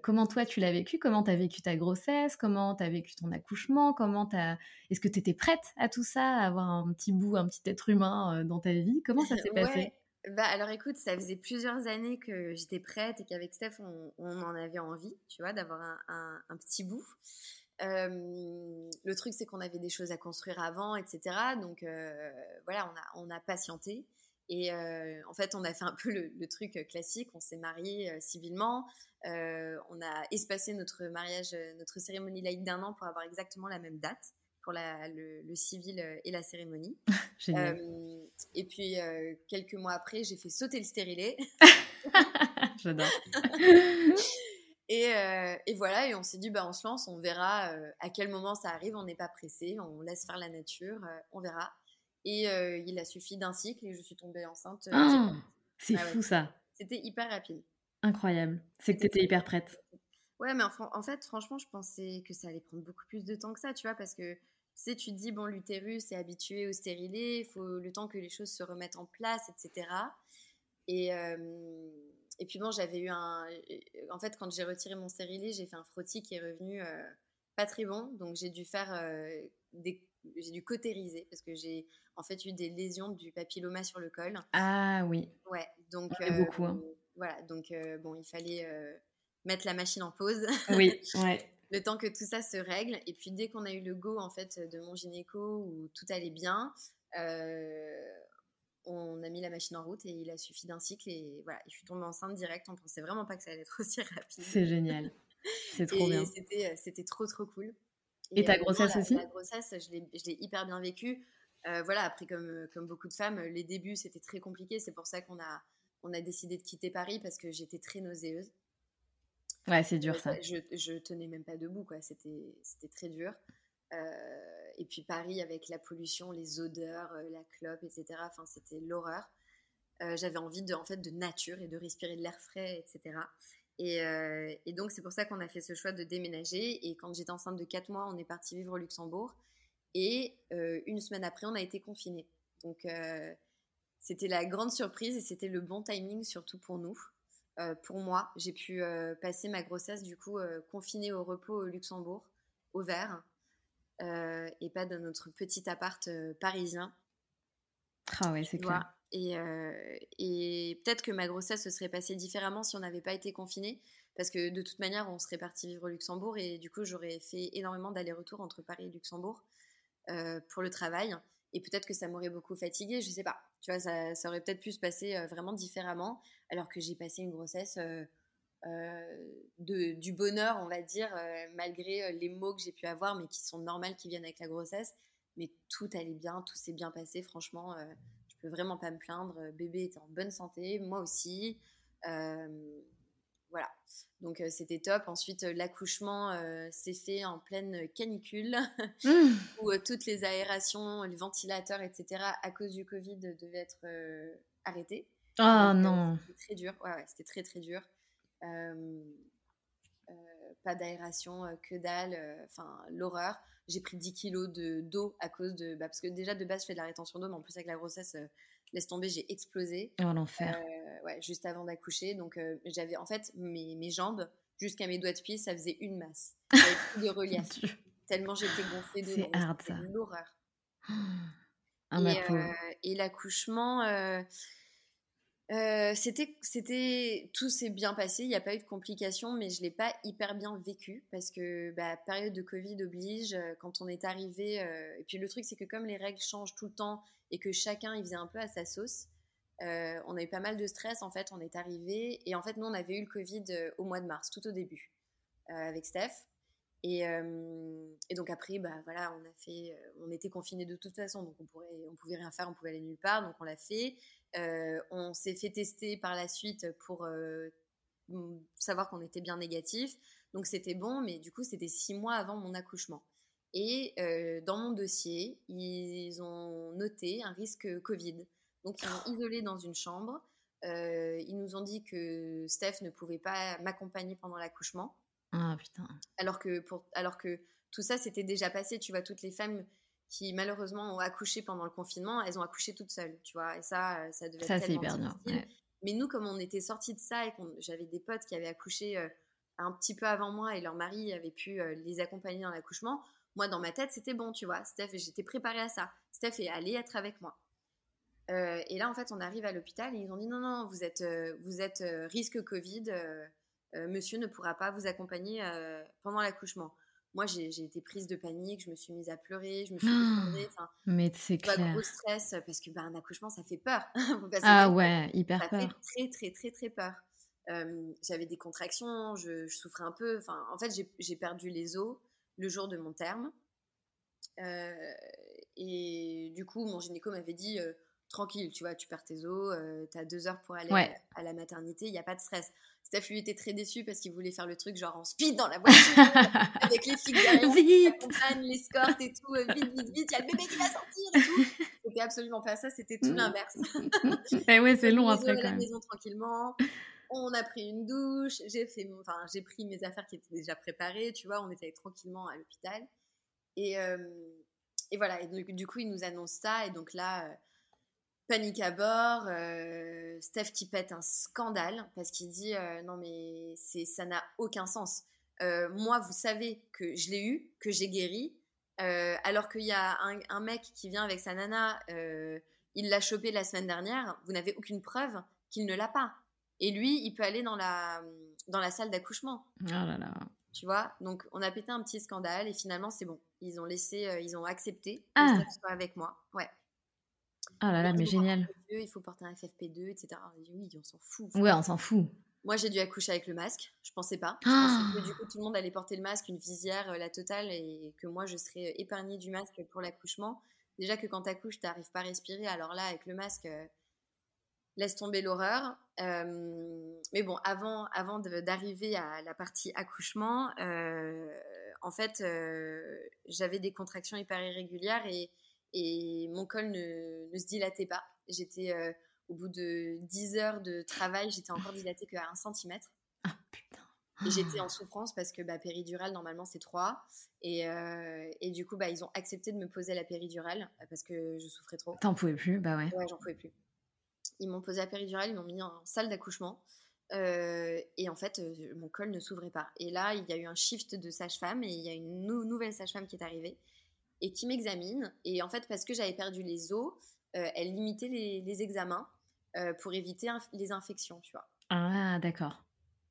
comment toi, tu l'as vécu? Comment tu as vécu ta grossesse? Comment tu as vécu ton accouchement? Comment as... Est-ce que tu étais prête à tout ça À avoir un petit bout, un petit être humain dans ta vie? Comment ça s'est passé? Bah alors écoute, ça faisait plusieurs années que j'étais prête et qu'avec Steph, on, en avait envie, tu vois, d'avoir un, petit bout. Euh, le truc, c'est qu'on avait des choses à construire avant, etc. Donc euh, voilà, on a, on a patienté. Et euh, en fait, on a fait un peu le, truc classique. On s'est marié civilement. on a espacé notre mariage, notre cérémonie laïque d'un an pour avoir exactement la même date pour la, le, civil euh, et la cérémonie. et puis, quelques mois après, j'ai fait sauter le stérilet. J'adore. et, euh, et, voilà, et on s'est dit, bah, on se lance, on verra à quel moment ça arrive, on n'est pas pressé, on laisse faire la nature, on verra. Et il a suffi d'un cycle et je suis tombée enceinte. Ah, c'est ah fou ça. C'était hyper rapide. Incroyable. C'est que tu étais hyper prête. Ouais, mais en, fait, franchement, je pensais que ça allait prendre beaucoup plus de temps que ça, tu vois, parce que tu tu te dis, bon, l'utérus est habitué au stérilet, il faut le temps que les choses se remettent en place, etc. Et, euh, et puis bon, j'avais eu un. En fait, quand j'ai retiré mon stérilet, j'ai fait un frottis qui est revenu euh, pas très bon, donc j'ai dû faire euh, des. J'ai dû cautériser parce que j'ai en fait eu des lésions du papilloma sur le col. Ah oui. Ouais, donc. beaucoup. Hein. Voilà, donc bon, il fallait mettre la machine en pause. Oui, ouais. le temps que tout ça se règle. Et puis dès qu'on a eu le go en fait de mon gynéco où tout allait bien, euh, on a mis la machine en route et il a suffi d'un cycle et voilà, je suis tombée enceinte direct. On pensait vraiment pas que ça allait être aussi rapide. C'est génial. C'est trop bien. C'était, c'était trop trop cool. Et, ta euh, grossesse aussi? La grossesse, je l'ai, je l'ai hyper bien vécue. Euh, voilà, après comme, comme beaucoup de femmes, les débuts c'était très compliqué. C'est pour ça qu'on a, on a décidé de quitter Paris parce que j'étais très nauséeuse. Ouais, c'est dur ça. Je, je tenais même pas debout, quoi. C'était, c'était très dur. Euh, et puis Paris avec la pollution, les odeurs, euh, la clope, etc. Enfin, c'était l'horreur. Euh, j'avais envie de, en fait, de nature et de respirer de l'air frais, etc. Et, et donc, c'est pour ça qu'on a fait ce choix de déménager. Et quand j'étais enceinte de 4 mois, on est parti vivre au Luxembourg. Et une semaine après, on a été confinés. Donc, c'était la grande surprise et c'était le bon timing, surtout pour nous. Euh, pour moi. J'ai pu euh, passer ma grossesse du coup euh, confinée au repos au Luxembourg, au vert, et pas dans notre petit appart parisien. Ah ouais, c'est clair. Et, et peut-être que ma grossesse se serait passée différemment si on n'avait pas été confiné, parce que de toute manière, on serait parti vivre au Luxembourg et du coup, j'aurais fait énormément d'allers-retours entre Paris et Luxembourg pour le travail. et peut-être que ça m'aurait beaucoup fatiguée, je sais pas. Tu vois, ça, ça aurait peut-être pu se passer vraiment différemment, alors que j'ai passé une grossesse de, du bonheur, on va dire, malgré les mots que j'ai pu avoir, mais qui sont normales, qui viennent avec la grossesse. Mais tout allait bien, tout s'est bien passé, franchement, je peux vraiment pas me plaindre. Bébé était en bonne santé, moi aussi. Voilà, donc c'était top. Ensuite, l'accouchement s'est fait en pleine canicule, mmh. où toutes les aérations, les ventilateurs, etc., à cause du Covid, devaient être arrêtés. Ah non C'était très dur, ouais, c'était très très dur. Pas d'aération, que dalle, enfin l'horreur. J'ai pris 10 kilos d'eau à cause de... Bah, parce que déjà de base je fais de la rétention d'eau, mais en plus avec la grossesse, laisse tomber, j'ai explosé. Oh l'enfer ouais, juste avant d'accoucher. Donc, euh, j'avais en fait mes, mes jambes jusqu'à mes doigts de pied, ça faisait une masse. J'avais plus de relief. Tellement j'étais gonflée de C'est l'horreur. Ah, et, euh, et l'accouchement, euh, c'était, c'était, tout s'est bien passé. Il n'y a pas eu de complications, mais je l'ai pas hyper bien vécu parce que bah, période de Covid oblige. Quand on est arrivé, et puis le truc c'est que comme les règles changent tout le temps et que chacun il faisait un peu à sa sauce, euh, on a eu pas mal de stress en fait, on est arrivé et en fait nous on avait eu le Covid euh, au mois de mars, tout au début, euh, avec Steph. Et, donc après, bah voilà, on a fait, on était confinés de toute façon, donc on pourrait, on pouvait rien faire, on pouvait aller nulle part, donc on l'a fait. On s'est fait tester par la suite pour savoir qu'on était bien négatif, donc c'était bon, mais du coup c'était six mois avant mon accouchement. Et dans mon dossier, ils ont noté un risque Covid. Donc, ils m'ont isolée dans une chambre. Euh, ils nous ont dit que Steph ne pouvait pas m'accompagner pendant l'accouchement. Ah putain. Alors que, pour, alors que tout ça s'était déjà passé, tu vois, toutes les femmes qui malheureusement ont accouché pendant le confinement, elles ont accouché toutes seules, tu vois, et ça, ça devait ça, être tellement hyper difficile. Mais nous, comme on était sortis de ça et qu'on j'avais des potes qui avaient accouché euh, un petit peu avant moi et leur mari avait pu euh, les accompagner dans l'accouchement, moi, dans ma tête, c'était bon, tu vois. Steph, j'étais préparée à ça. Steph est allée être avec moi. Euh, et là, en fait, on arrive à l'hôpital et ils ont dit non, non, vous êtes, euh, vous êtes euh, risque Covid, monsieur ne pourra pas vous accompagner pendant l'accouchement. Moi, j'ai été prise de panique, je me suis mise à pleurer, je me suis effondrée. mais c'est clair. gros stress parce que bah, un accouchement, ça fait peur. ah ouais, hyper ça peur. Ça fait très, très, très, très peur. J'avais des contractions, je, je, souffrais un peu. Enfin, en fait, j'ai perdu les os le jour de mon terme. et du coup, mon gynéco m'avait dit tranquille, tu vois, tu perds tes os, euh, tu as deux heures pour aller à la maternité, il n'y a pas de stress. Steph, lui, était très déçu parce qu'il voulait faire le truc genre en speed dans la voiture, avec les filles derrière, vite l'escorte et tout, euh, vite, vite, vite, il y a le bébé qui va sortir et tout. C'était absolument pas ça, c'était tout l'inverse. et ouais, c'est long après quand même. à la maison tranquillement. On a pris une douche, j'ai fait, enfin, j'ai pris mes affaires qui étaient déjà préparées, tu vois, on était tranquillement à l'hôpital. Et, euh, et voilà, et donc, du coup, il nous annonce ça, et donc là, panique à bord, euh, Steph qui pète un scandale parce qu'il dit euh, non mais c'est ça n'a aucun sens. Euh, moi, vous savez que je l'ai eu, que j'ai guéri, alors qu'il y a un, mec qui vient avec sa nana, il l'a chopé la semaine dernière, vous n'avez aucune preuve qu'il ne l'a pas. Et lui, il peut aller dans la, dans la salle d'accouchement. Oh là là. Tu vois, donc on a pété un petit scandale et finalement c'est bon. Ils ont laissé, ils ont accepté que ah. Steph soit avec moi. Ouais. Ah là là, mais génial. Il faut porter un FFP2, etc. Oui, on s'en fout. Ouais, on s'en fout. Moi, j'ai dû accoucher avec le masque. Je pensais pas. Ah. que du coup, tout le monde allait porter le masque, une visière, euh, la totale, et que moi, je serais épargnée du masque pour l'accouchement. Déjà que quand t'accouches, t'arrives pas à respirer. Alors là, avec le masque, euh, laisse tomber l'horreur. Euh, mais bon, avant, avant d'arriver à la partie accouchement, en fait, j'avais des contractions hyper irrégulières et et mon col ne, ne se dilatait pas. J'étais euh, au bout de 10 heures de travail, j'étais encore dilatée qu'à 1 cm. Ah putain. Et j'étais en souffrance parce que bah, péridurale, normalement, c'est 3. Et, euh, et, du coup, bah, ils ont accepté de me poser la péridurale parce que je souffrais trop. T'en pouvais plus, bah ouais. Ouais, j'en pouvais plus. Ils m'ont posé la péridurale, ils m'ont mis en salle d'accouchement. Euh, et en fait, mon col ne s'ouvrait pas. Et là, il y a eu un shift de sage-femme et il y a une nouvelle sage-femme qui est arrivée et qui m'examine. Et en fait, parce que j'avais perdu les os, euh, elle limitait les, examens euh, pour éviter les infections, tu vois. Ah, d'accord.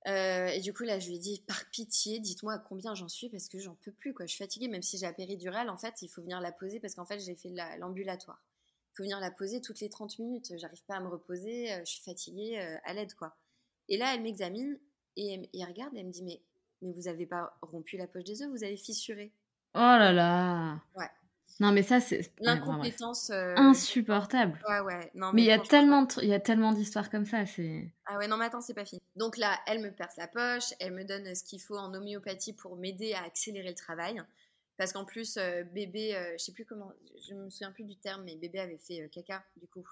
et du coup, là, je lui ai dit, par pitié, dites-moi combien j'en suis parce que j'en peux plus, quoi. Je suis fatiguée, même si j'ai la péridurale, en fait, il faut venir la poser parce qu'en fait, j'ai fait l'ambulatoire. il faut venir la poser toutes les 30 minutes. J'arrive pas à me reposer, je suis fatiguée, à l'aide, quoi. Et là, elle m'examine et, elle regarde et elle me dit, mais, mais vous avez pas rompu la poche des œufs, vous avez fissuré. Oh là là Ouais. Non, mais ça, c'est. L'incompétence. Euh, Insupportable. Ouais, ouais. Non, mais il y a tellement, y a tellement d'histoires comme ça. c'est... Ah ouais, non, mais attends, c'est pas fini. Donc là, elle me perce la poche, elle me donne ce qu'il faut en homéopathie pour m'aider à accélérer le travail. Parce qu'en plus, euh, bébé, euh, je sais plus comment, je me souviens plus du terme, mais bébé avait fait caca, du coup.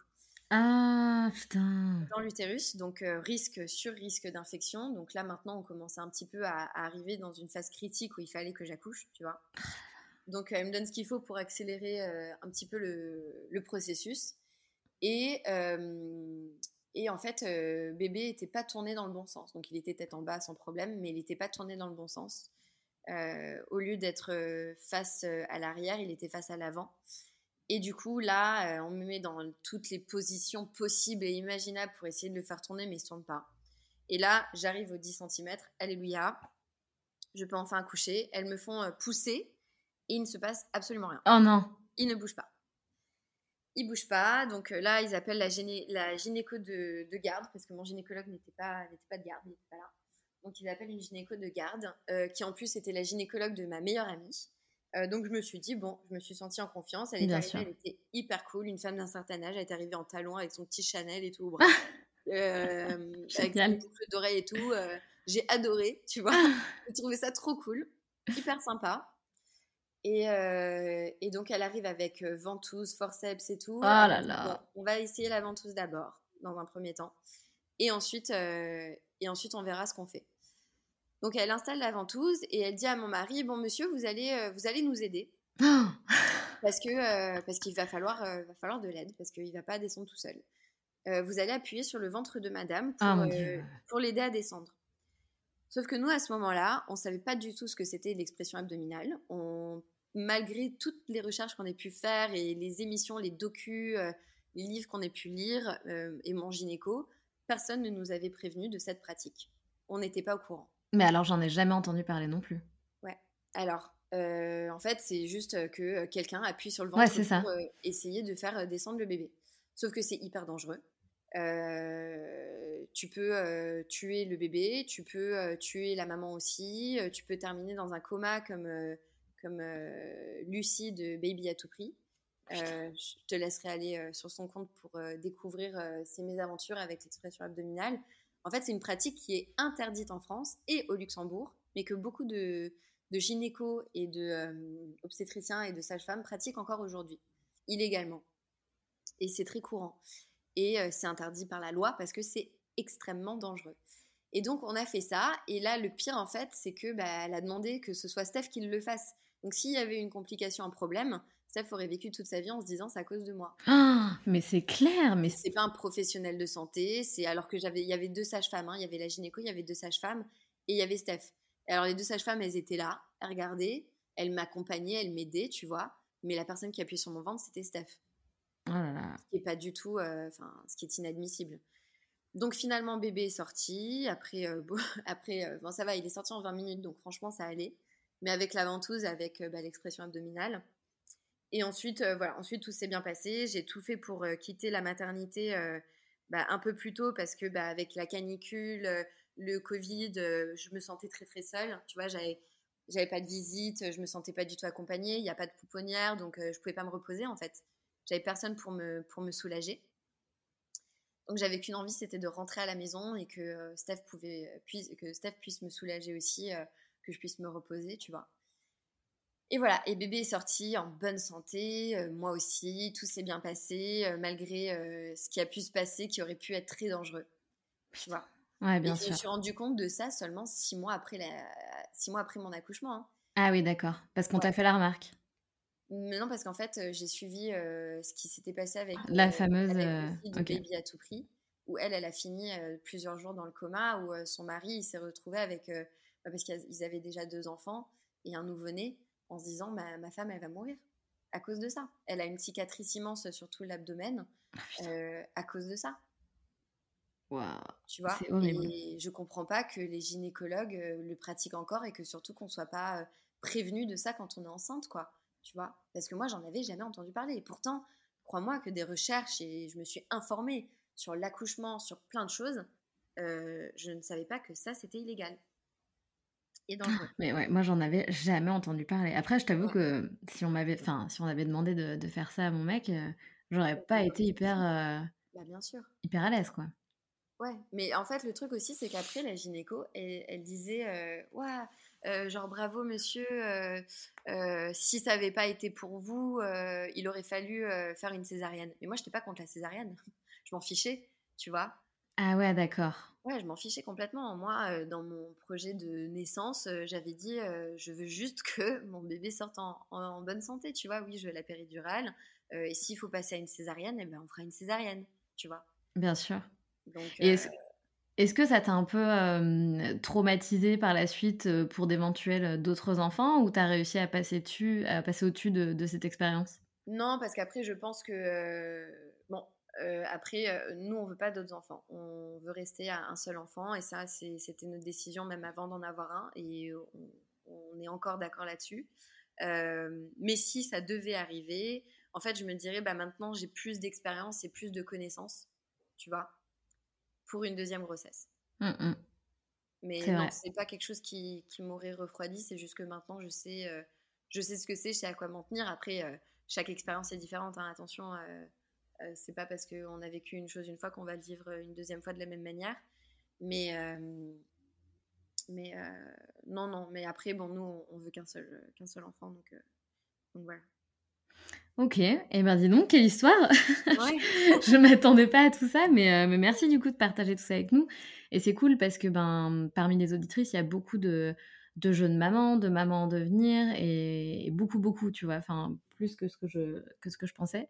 Ah, putain. Dans l'utérus, donc risque sur risque d'infection. Donc là, maintenant, on commençait un petit peu à, arriver dans une phase critique où il fallait que j'accouche, tu vois. Donc, elle me donne ce qu'il faut pour accélérer un petit peu le, processus. Et, et en fait, bébé n'était pas tourné dans le bon sens. Donc, il était tête en bas sans problème, mais il n'était pas tourné dans le bon sens. au lieu d'être face à l'arrière, il était face à l'avant. Et du coup, là, on me met dans toutes les positions possibles et imaginables pour essayer de le faire tourner, mais il ne tourne pas. Et là, j'arrive aux 10 cm. Alléluia. Je peux enfin accoucher. Elles me font pousser et il ne se passe absolument rien. Oh non. Il ne bouge pas. Il bouge pas. Donc euh, là, ils appellent la, la gynéco de, garde parce que mon gynécologue n'était pas, pas de garde, il n'était pas là. Donc ils appellent une gynéco de garde euh, qui en plus était la gynécologue de ma meilleure amie. Euh, donc je me suis dit, bon, je me suis sentie en confiance. Elle, elle était hyper cool, une femme d'un certain âge. Elle est arrivée en talons avec son petit Chanel et tout au bras. avec une boucle d'oreille et tout. J'ai adoré, tu vois. J'ai trouvé ça trop cool, hyper sympa. Euh, et, donc, elle arrive avec euh, ventouse, forceps et tout. Ah là là. on va essayer la ventouse d'abord, dans un premier temps. Et ensuite, euh, et ensuite on verra ce qu'on fait. Donc, elle installe la ventouse et elle dit à mon mari Bon, monsieur, vous allez, vous allez nous aider. parce que parce qu'il va falloir, va falloir de l'aide, parce qu'il ne va pas descendre tout seul. vous allez appuyer sur le ventre de madame pour, ah, pour l'aider à descendre. Sauf que nous, à ce moment-là, on ne savait pas du tout ce que c'était l'expression abdominale. On malgré toutes les recherches qu'on ait pu faire et les émissions, les docus, euh, les livres qu'on ait pu lire euh, et mon gynéco, personne ne nous avait prévenu de cette pratique. On n'était pas au courant. Mais alors, j'en ai jamais entendu parler non plus. Ouais. Alors, euh, en fait, c'est juste que quelqu'un appuie sur le ventre pour essayer de faire descendre le bébé. Sauf que c'est hyper dangereux. tu peux tuer le bébé, tu peux tuer la maman aussi, tu peux terminer dans un coma comme comme euh, Lucie de Baby à tout prix. Euh, je te laisserai aller euh, sur son compte pour découvrir ses mésaventures avec l'expression abdominale. En fait, c'est une pratique qui est interdite en France et au Luxembourg, mais que beaucoup de, de gynécos et de obstétriciens et de sages-femmes pratiquent encore aujourd'hui, illégalement. Et c'est très courant. Et c'est interdit par la loi parce que c'est extrêmement dangereux. Et donc, on a fait ça. Et là, le pire, en fait, c'est que bah, elle a demandé que ce soit Steph qui le fasse. Donc s'il y avait une complication, un problème, Steph aurait vécu toute sa vie en se disant c'est à cause de moi. Ah, mais c'est clair, mais c'est pas un professionnel de santé. C'est alors que j'avais, il y avait deux sages-femmes, hein. il y avait la gynéco, il y avait deux sages-femmes et il y avait Steph. alors les deux sages-femmes, elles étaient là, elles regardaient, elles m'accompagnaient, elles m'aidaient, tu vois. Mais la personne qui appuyait sur mon ventre, c'était Steph. Oh là là. Ce qui est pas du tout, euh, enfin, ce qui est inadmissible. Donc finalement, bébé est sorti. Après, euh, bon, après, euh, bon, ça va, il est sorti en 20 minutes, donc franchement, ça allait mais avec la ventouse, avec bah, l'expression abdominale. Et ensuite, euh, voilà, ensuite tout s'est bien passé. J'ai tout fait pour euh, quitter la maternité bah, un peu plus tôt parce que bah, avec la canicule, le Covid, je me sentais très très seule. Tu vois, j'avais j'avais pas de visite, je me sentais pas du tout accompagnée, il n'y a pas de pouponnière, donc je pouvais pas me reposer en fait. J'avais personne pour me, pour me soulager. Donc j'avais qu'une envie, c'était de rentrer à la maison et que Steph puisse, que Steph puisse me soulager aussi que je puisse me reposer, tu vois. Et voilà, et bébé est sorti en bonne santé, euh, moi aussi, tout s'est bien passé, euh, malgré euh, ce qui a pu se passer, qui aurait pu être très dangereux. Tu vois? Ouais, bien et sûr. Je me suis rendu compte de ça seulement six mois après, la... six mois après mon accouchement. Hein. Ah oui, d'accord. Parce qu'on t'a fait la remarque. Mais non, parce qu'en fait, j'ai suivi ce qui s'était passé avec la fameuse baby à tout prix, où elle, elle a fini plusieurs jours dans le coma, où son mari, il s'est retrouvé avec parce qu'ils avaient déjà deux enfants et un nouveau-né, en se disant bah, ma femme, elle va mourir à cause de ça. Elle a une cicatrice immense sur tout l'abdomen ah, euh, à cause de ça. tu vois? Et je comprends pas que les gynécologues le pratiquent encore et que surtout qu'on soit pas prévenu de ça quand on est enceinte, quoi. Tu vois? Parce que moi, j'en avais jamais entendu parler. Et pourtant, crois-moi que des recherches et je me suis informée sur l'accouchement, sur plein de choses, je ne savais pas que ça, c'était illégal. Mais ouais, moi j'en avais jamais entendu parler. Après, je t'avoue que si on m'avait, enfin, si on avait demandé de, faire ça à mon mec, euh, j'aurais pas été hyper, euh, bah, bien sûr, hyper à l'aise, quoi. Ouais, mais en fait, le truc aussi, c'est qu'après, la gynéco, elle, disait, euh, ouais, genre bravo monsieur, si ça n'avait pas été pour vous, il aurait fallu faire une césarienne. Mais moi, je n'étais pas contre la césarienne, je m'en fichais, tu vois? Ah ouais, d'accord. Ouais, je m'en fichais complètement. Moi, dans mon projet de naissance, j'avais dit je veux juste que mon bébé sorte en, bonne santé, tu vois. Oui, je veux la péridurale. et s'il faut passer à une césarienne, eh ben, on fera une césarienne, tu vois. Bien sûr. est-ce, que ça t'a un peu traumatisé par la suite pour d'éventuels d'autres enfants ou t'as réussi à passer, à passer au-dessus de, de cette expérience? Non, parce qu'après, je pense que. bon, euh, après, euh, nous, on veut pas d'autres enfants. On veut rester à un seul enfant. Et ça, c'était notre décision même avant d'en avoir un. Et on, est encore d'accord là-dessus. Euh, mais si ça devait arriver, en fait, je me dirais, bah, maintenant, j'ai plus d'expérience et plus de connaissances, tu vois, pour une deuxième grossesse. Mmh, mmh. Mais non, c'est pas quelque chose qui, qui m'aurait refroidi. C'est juste que maintenant, je sais, je sais ce que c'est, je sais à quoi m'en tenir. Après, chaque expérience est différente. Hein, attention euh, c'est pas parce qu'on a vécu une chose une fois qu'on va le vivre une deuxième fois de la même manière. Mais, euh, mais euh, non, non. Mais après, bon, nous, on veut qu'un seul, qu'un seul enfant. Donc, donc voilà. Ok, et eh ben dis donc, quelle histoire Je ne m'attendais pas à tout ça, mais, mais, merci du coup de partager tout ça avec nous. Et c'est cool parce que ben, parmi les auditrices, il y a beaucoup de, de jeunes mamans, de mamans en devenir, et, et, beaucoup, beaucoup, tu vois, enfin, plus que ce que je, que ce que je pensais.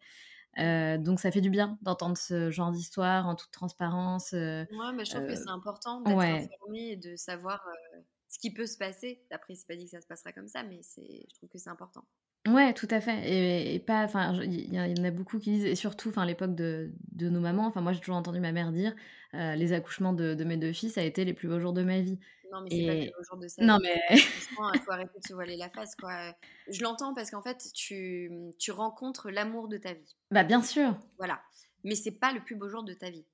Euh, donc ça fait du bien d'entendre ce genre d'histoire en toute transparence. Euh, ouais, mais je trouve que c'est important d'être informé et de savoir euh, ce qui peut se passer. Après, c'est pas dit que ça se passera comme ça, mais je trouve que c'est important. Ouais, tout à fait. Et, pas, enfin, il y, en a beaucoup qui disent, et surtout, enfin, l'époque de, de, nos mamans, enfin, moi j'ai toujours entendu ma mère dire, les accouchements de, de, mes deux filles, ça a été les plus beaux jours de ma vie. Non, mais c'est pas le jour de ça. Non, mais. il faut arrêter de se voiler la face, quoi. Je l'entends parce qu'en fait, tu, tu rencontres l'amour de ta vie. Bah, bien sûr. Voilà. Mais c'est pas le plus beau jour de ta vie.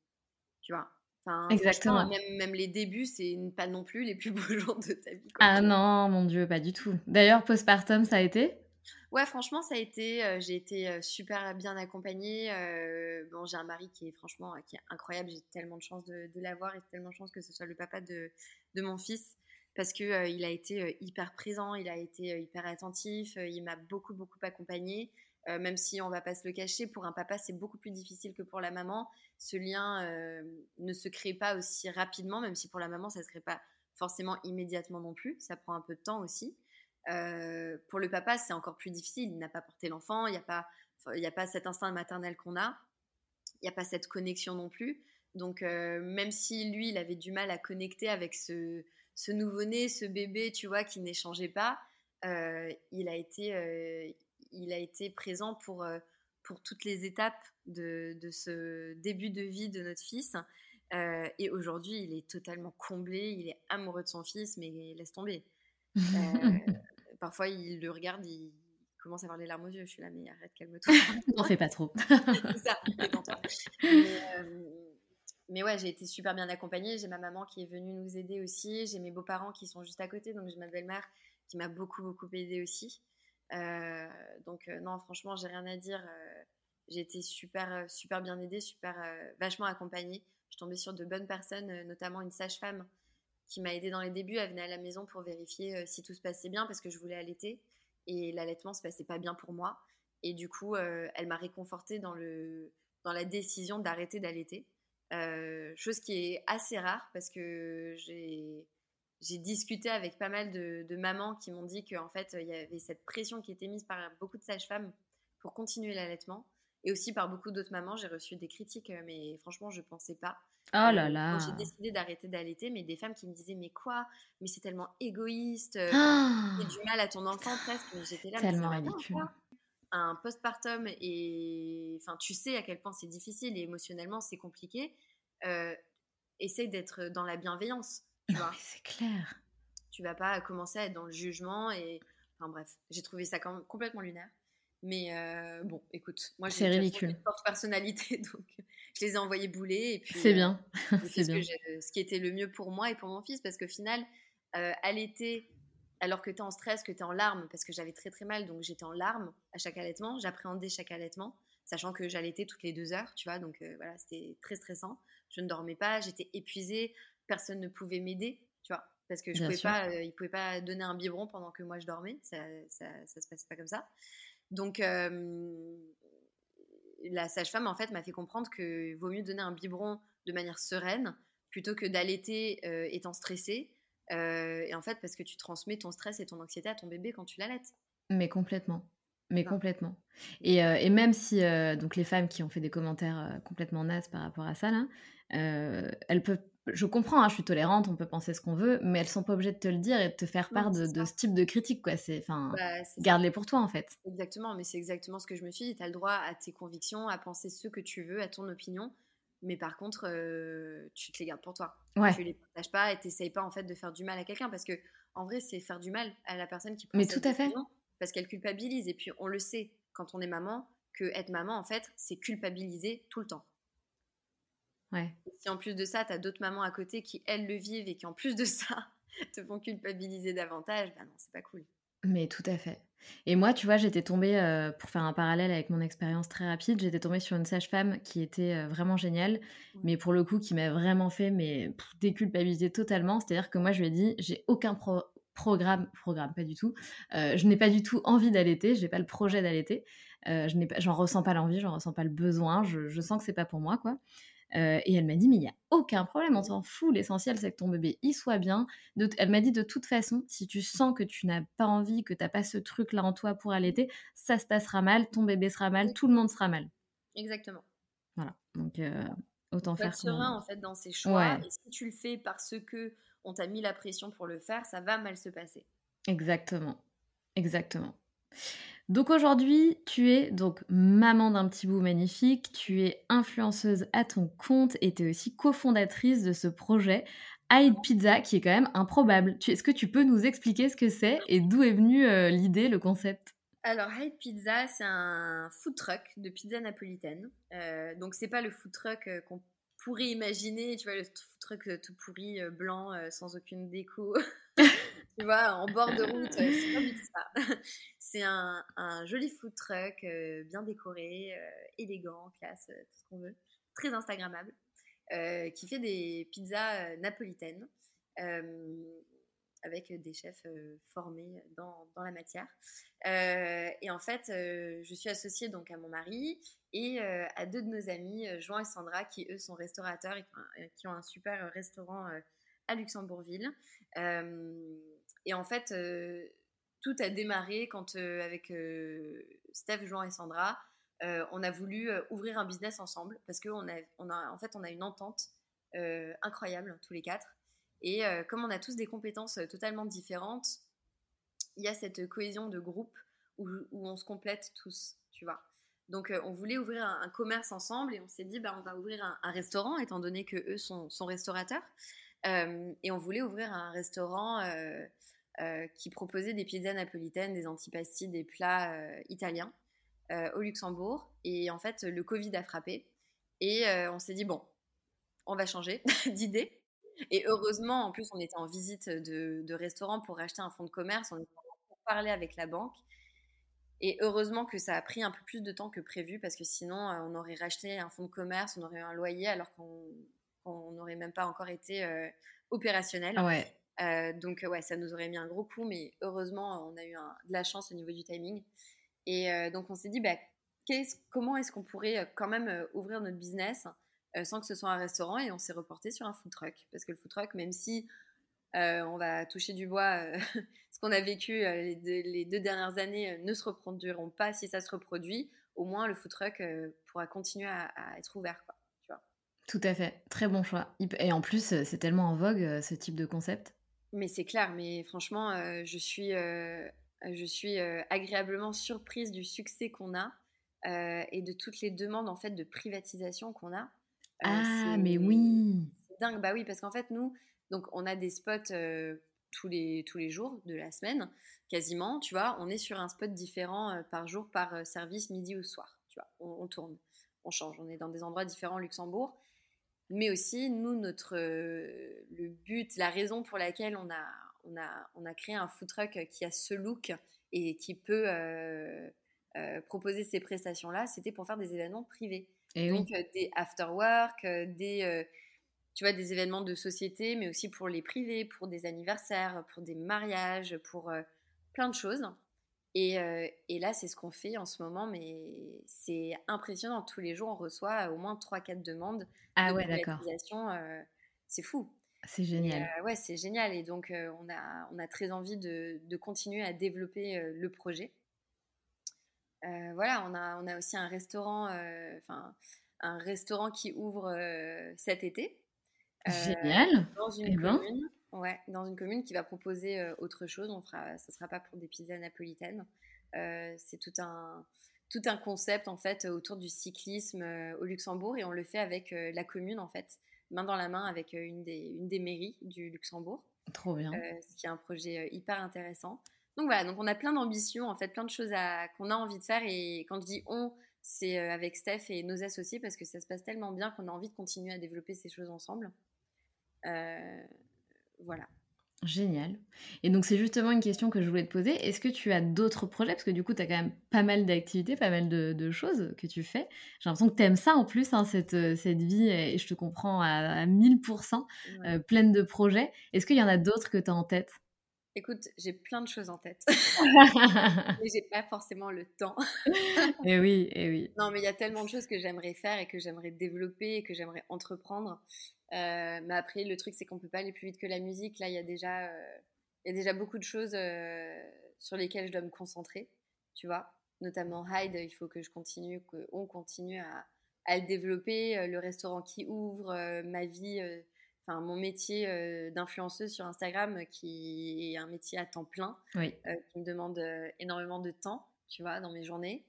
Tu vois enfin, Exactement. Même, même, les débuts, c'est pas non plus les plus beaux jours de ta vie. ah non, mon Dieu, pas du tout. D'ailleurs, postpartum, ça a été? Ouais, franchement, ça a été. Euh, j'ai été euh, super bien accompagnée. Euh, bon, j'ai un mari qui est franchement qui est incroyable. J'ai tellement de chance de, l'avoir et tellement de chance que ce soit le papa de, de mon fils parce que il a été hyper présent, il a été hyper attentif, il m'a beaucoup beaucoup accompagnée. même si on va pas se le cacher, pour un papa c'est beaucoup plus difficile que pour la maman. Ce lien ne se crée pas aussi rapidement, même si pour la maman ça se crée pas forcément immédiatement non plus. Ça prend un peu de temps aussi. Euh, pour le papa, c'est encore plus difficile. Il n'a pas porté l'enfant, il n'y a, pas, a pas cet instinct maternel qu'on a, il n'y a pas cette connexion non plus. Donc, euh, même si lui, il avait du mal à connecter avec ce, ce nouveau-né, ce bébé, tu vois, qui n'échangeait pas, euh, il, a été, il a été présent pour, pour toutes les étapes de, de, ce début de vie de notre fils. et aujourd'hui, il est totalement comblé, il est amoureux de son fils, mais laisse tomber. parfois, il le regarde, il commence à avoir les larmes aux yeux. Je suis là, mais arrête, calme-toi. N'en fais pas trop. ça, mais, euh, mais ouais, j'ai été super bien accompagnée. J'ai ma maman qui est venue nous aider aussi. J'ai mes beaux-parents qui sont juste à côté. Donc, j'ai ma belle-mère qui m'a beaucoup, beaucoup aidée aussi. Euh, donc, euh, non, franchement, j'ai rien à dire. j'ai été super, super bien aidée, super, vachement accompagnée. Je suis tombée sur de bonnes personnes, notamment une sage-femme qui m'a aidée dans les débuts. Elle venait à la maison pour vérifier euh, si tout se passait bien parce que je voulais allaiter et l'allaitement se passait pas bien pour moi. Et du coup, euh, elle m'a réconfortée dans, le, dans la décision d'arrêter d'allaiter. Euh, chose qui est assez rare parce que j'ai j'ai discuté avec pas mal de, de mamans qui m'ont dit qu'en fait, il y avait cette pression qui était mise par beaucoup de sages-femmes pour continuer l'allaitement. Et aussi par beaucoup d'autres mamans, j'ai reçu des critiques, mais franchement, je pensais pas. Oh là là. J'ai décidé d'arrêter d'allaiter, mais des femmes qui me disaient mais quoi? Mais c'est tellement égoïste. Euh, oh du mal à ton enfant presque. Mais j'étais là. Tellement ridicule. Un postpartum et enfin tu sais à quel point c'est difficile et émotionnellement c'est compliqué. Euh, essaye d'être dans la bienveillance. Tu vois. c'est clair. Tu vas pas commencer à être dans le jugement et. Enfin bref, j'ai trouvé ça quand même complètement lunaire. Mais euh, bon, écoute, moi j'ai ridicule. forte personnalité, donc je les ai envoyés bouler. et puis C'est bien. c'est bien. Ce, qui était le mieux pour moi et pour mon fils, parce qu'au final, euh, allaiter alors que tu es en stress, que tu es en larmes, parce que j'avais très très mal, donc j'étais en larmes à chaque allaitement, j'appréhendais chaque allaitement, sachant que j'allaitais toutes les deux heures, tu vois, donc euh, voilà, c'était très stressant. Je ne dormais pas, j'étais épuisée, personne ne pouvait m'aider, tu vois, parce que je pouvais pas, euh, il pouvait pas donner un biberon pendant que moi je dormais, ça, ça, ça se passait pas comme ça. Donc la sage-femme en fait m'a fait comprendre que vaut mieux donner un biberon de manière sereine plutôt que d'allaiter étant stressée euh, et en fait, parce que tu transmets ton stress et ton anxiété à ton bébé quand tu l'allaites. Mais complètement. Mais complètement. Et, euh, et, même si euh, donc les femmes qui ont fait des commentaires complètement nazes par rapport à ça, là, elles peuvent. Je comprends, hein, je suis tolérante, on peut penser ce qu'on veut, mais elles sont pas obligées de te le dire et de te faire part de, ce type de critique, quoi. C'est, enfin, bah, garde-les pour toi, en fait. Exactement, mais c'est exactement ce que je me suis dit. Tu as le droit à tes convictions, à penser ce que tu veux, à ton opinion. Mais par contre, euh, tu te les gardes pour toi. Ouais. Tu les partages pas et t'essayes pas en fait de faire du mal à quelqu'un parce que en vrai, c'est faire du mal à la personne qui prend Mais tout à fait. Parce qu'elle culpabilise et puis on le sait quand on est maman que être maman en fait, c'est culpabiliser tout le temps. Ouais. si en plus de ça, tu as d'autres mamans à côté qui elles le vivent et qui en plus de ça te font culpabiliser davantage, bah non, c'est pas cool. Mais tout à fait. Et moi, tu vois, j'étais tombée, euh, pour faire un parallèle avec mon expérience très rapide, j'étais tombée sur une sage-femme qui était euh, vraiment géniale, mais pour le coup, qui m'a vraiment fait mais, déculpabiliser totalement. C'est-à-dire que moi, je lui ai dit, j'ai aucun programme, programme, pas du tout. Euh, je n'ai pas du tout envie d'allaiter, je n'ai pas le projet d'allaiter. je n'ai pas, j'en ressens pas l'envie, j'en ressens pas le besoin, je, je sens que c'est pas pour moi, quoi. Euh, et elle m'a dit, mais il n'y a aucun problème, on s'en fout, l'essentiel c'est que ton bébé il soit bien. elle m'a dit, de toute façon, si tu sens que tu n'as pas envie, que tu n'as pas ce truc-là en toi pour allaiter, ça se passera mal, ton bébé sera mal, tout le monde sera mal. Exactement. Voilà, donc euh, autant faire. serein en fait dans ses choix. Et si tu le fais parce que on t'a mis la pression pour le faire, ça va mal se passer. Exactement, exactement. Donc aujourd'hui, tu es donc maman d'un petit bout magnifique, tu es influenceuse à ton compte et tu es aussi cofondatrice de ce projet Hide Pizza qui est quand même improbable. Est-ce que tu peux nous expliquer ce que c'est et d'où est venue euh, l'idée, le concept? Alors, Hide Pizza, c'est un food truck de pizza napolitaine. Euh, donc, c'est pas le food truck euh, qu'on pourrait imaginer, tu vois, le food truck tout pourri, blanc, sans aucune déco. tu vois, en bord de route, ça. C'est un, joli food truck, euh, bien décoré, euh, élégant, classe, euh, tout ce qu'on veut, très Instagrammable, qui fait des pizzas napolitaines avec des chefs formés dans, dans, la matière. et en fait, je suis associée donc à mon mari et à deux de nos amis, Jean et Sandra, qui eux sont restaurateurs et qui ont un super restaurant à Luxembourgville. Et en fait, tout a démarré quand, euh, avec euh, Steph, Jean et Sandra, euh, on a voulu ouvrir un business ensemble parce qu'en a, en fait, on a une entente incroyable tous les quatre. Et comme on a tous des compétences totalement différentes, il y a cette cohésion de groupe où, on se complète tous, tu vois. Donc on voulait ouvrir un, commerce ensemble et on s'est dit bah, on va ouvrir un, restaurant étant donné que eux sont, restaurateurs. et on voulait ouvrir un restaurant euh, qui proposait des pizzas napolitaines, des antipastis, des plats euh, italiens euh, au Luxembourg. Et en fait, le Covid a frappé. Et on s'est dit, bon, on va changer d'idée. Et heureusement, en plus, on était en visite de, de restaurant pour acheter un fonds de commerce. On était pour parler avec la banque. Et heureusement que ça a pris un peu plus de temps que prévu parce que sinon, on aurait racheté un fonds de commerce, on aurait eu un loyer alors qu'on n'aurait même pas encore été opérationnel. Ouais. Euh, donc ouais, ça nous aurait mis un gros coup, mais heureusement, on a eu de la chance au niveau du timing. Et euh, donc on s'est dit, bah, comment est-ce qu'on pourrait euh, quand même ouvrir notre business sans que ce soit un restaurant? Et on s'est reporté sur un food truck, parce que le food truck, même si on va toucher du bois, ce qu'on a vécu les deux, dernières années ne se reproduiront pas si ça se reproduit, au moins le food truck pourra continuer à, être ouvert. Tout à fait, très bon choix. Et en plus, c'est tellement en vogue ce type de concept. Mais c'est clair, mais franchement, euh, je suis, euh, je suis euh, agréablement surprise du succès qu'on a et de toutes les demandes en fait de privatisation qu'on a. ah, mais oui C'est dingue. Bah oui, parce qu'en fait, nous, donc on a des spots tous, les, tous les jours de la semaine, quasiment, tu vois. On est sur un spot différent par jour, par service, midi ou soir, tu vois. On, tourne, on change. On est dans des endroits différents au Luxembourg. Mais aussi, nous, notre, le but, la raison pour laquelle on a, on a, on a créé un food truck qui a ce look et qui peut proposer ces prestations-là, c'était pour faire des événements privés. Et Donc des after work, des tu vois, des événements de société, mais aussi pour les privés, pour des anniversaires, pour des mariages, pour euh, plein de choses. Et, euh, et là, c'est ce qu'on fait en ce moment, mais c'est impressionnant. Tous les jours, on reçoit au moins 3-4 demandes ah de ouais, d'accord. Euh, c'est fou. C'est génial. ouais, c'est génial. Et donc, on, a, on a très envie de, de continuer à développer le projet. voilà, on a, on a aussi un restaurant, enfin, un restaurant qui ouvre cet été. Génial. Dans une eh ben. Ouais, dans une commune qui va proposer euh, autre chose. On fera, ça sera pas pour des pizzas napolitaines. Euh, c'est tout un tout un concept en fait autour du cyclisme euh, au Luxembourg et on le fait avec la commune en fait, main dans la main avec une des une des mairies du Luxembourg. Trop bien. ce qui est un projet hyper intéressant. Donc voilà, donc on a plein d'ambitions, en fait, plein de choses qu'on a envie de faire. Et quand je dis on, c'est avec Steph et nos associés parce que ça se passe tellement bien qu'on a envie de continuer à développer ces choses ensemble. Euh, voilà. Génial. Et donc, c'est justement une question que je voulais te poser. Est-ce que tu as d'autres projets? Parce que du coup, tu as quand même pas mal d'activités, pas mal de, choses que tu fais. J'ai l'impression que tu aimes ça en plus, hein, cette, cette, vie, et je te comprends à, 1000%, euh, pleine de projets. Est-ce qu'il y en a d'autres que tu as en tête? Écoute, j'ai plein de choses en tête. mais j'ai pas forcément le temps. et eh oui, et eh oui. Non, mais il y a tellement de choses que j'aimerais faire et que j'aimerais développer et que j'aimerais entreprendre. Euh, mais après, le truc, c'est qu'on peut pas aller plus vite que la musique. Là, il y a déjà, euh, il y a déjà beaucoup de choses euh, sur lesquelles je dois me concentrer, tu vois. Notamment Hyde, il faut que je continue, qu'on continue à, à, le développer. Le restaurant qui ouvre, ma vie enfin mon métier euh, d'influenceuse sur Instagram euh, qui est un métier à temps plein, euh, qui me demande énormément de temps, tu vois, dans mes journées.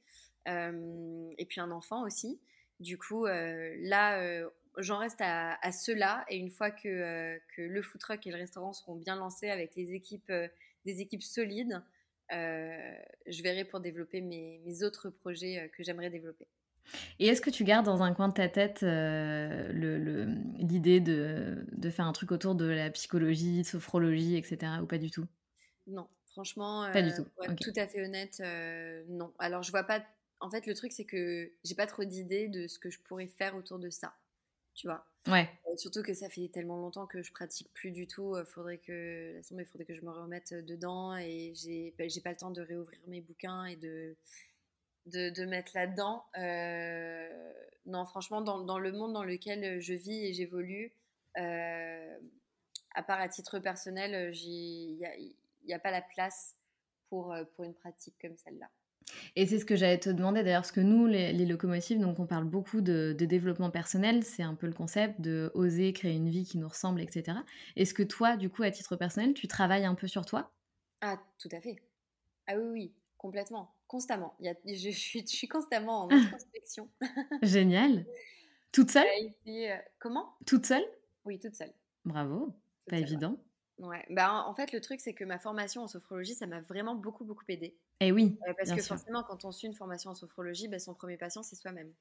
et puis un enfant aussi. Du coup, là, j'en reste à, cela. Et une fois que, que le food truck et le restaurant seront bien lancés avec les équipes, des équipes solides, je verrai pour développer mes autres projets que j'aimerais développer. Et est-ce que tu gardes dans un coin de ta tête euh, l'idée de, de, faire un truc autour de la psychologie, sophrologie, etc. ou pas du tout? Non, franchement. Pas du tout. Tout à fait honnête, euh, non. Alors je vois pas. En fait, le truc c'est que j'ai pas trop d'idées de ce que je pourrais faire autour de ça. Tu vois Ouais. Euh, surtout que ça fait tellement longtemps que je pratique plus du tout. faudrait que, il faudrait que je me remette dedans et j'ai, bah, j'ai pas le temps de réouvrir mes bouquins et de de, mettre là-dedans. Euh, non, franchement, dans, le monde dans lequel je vis et j'évolue, euh, à part à titre personnel, il n'y a, pas la place pour, euh, pour une pratique comme celle-là. Et c'est ce que j'allais te demander d'ailleurs, parce que nous, les, locomotives, donc on parle beaucoup de, de développement personnel, c'est un peu le concept de oser créer une vie qui nous ressemble, etc. Est-ce que toi, du coup, à titre personnel, tu travailles un peu sur toi? Ah, tout à fait. Ah oui, oui, complètement constamment. Il y je, suis, je suis constamment en introspection. Génial. Toute seule? Euh, Comment? Toute seule? Oui, toute seule. Bravo. pas évident. Ouais. Bah, en fait, le truc, c'est que ma formation en sophrologie, ça m'a vraiment beaucoup, beaucoup aidé. Et eh oui. Euh, parce que forcément, quand on suit une formation en sophrologie, bah, son premier patient, c'est soi-même.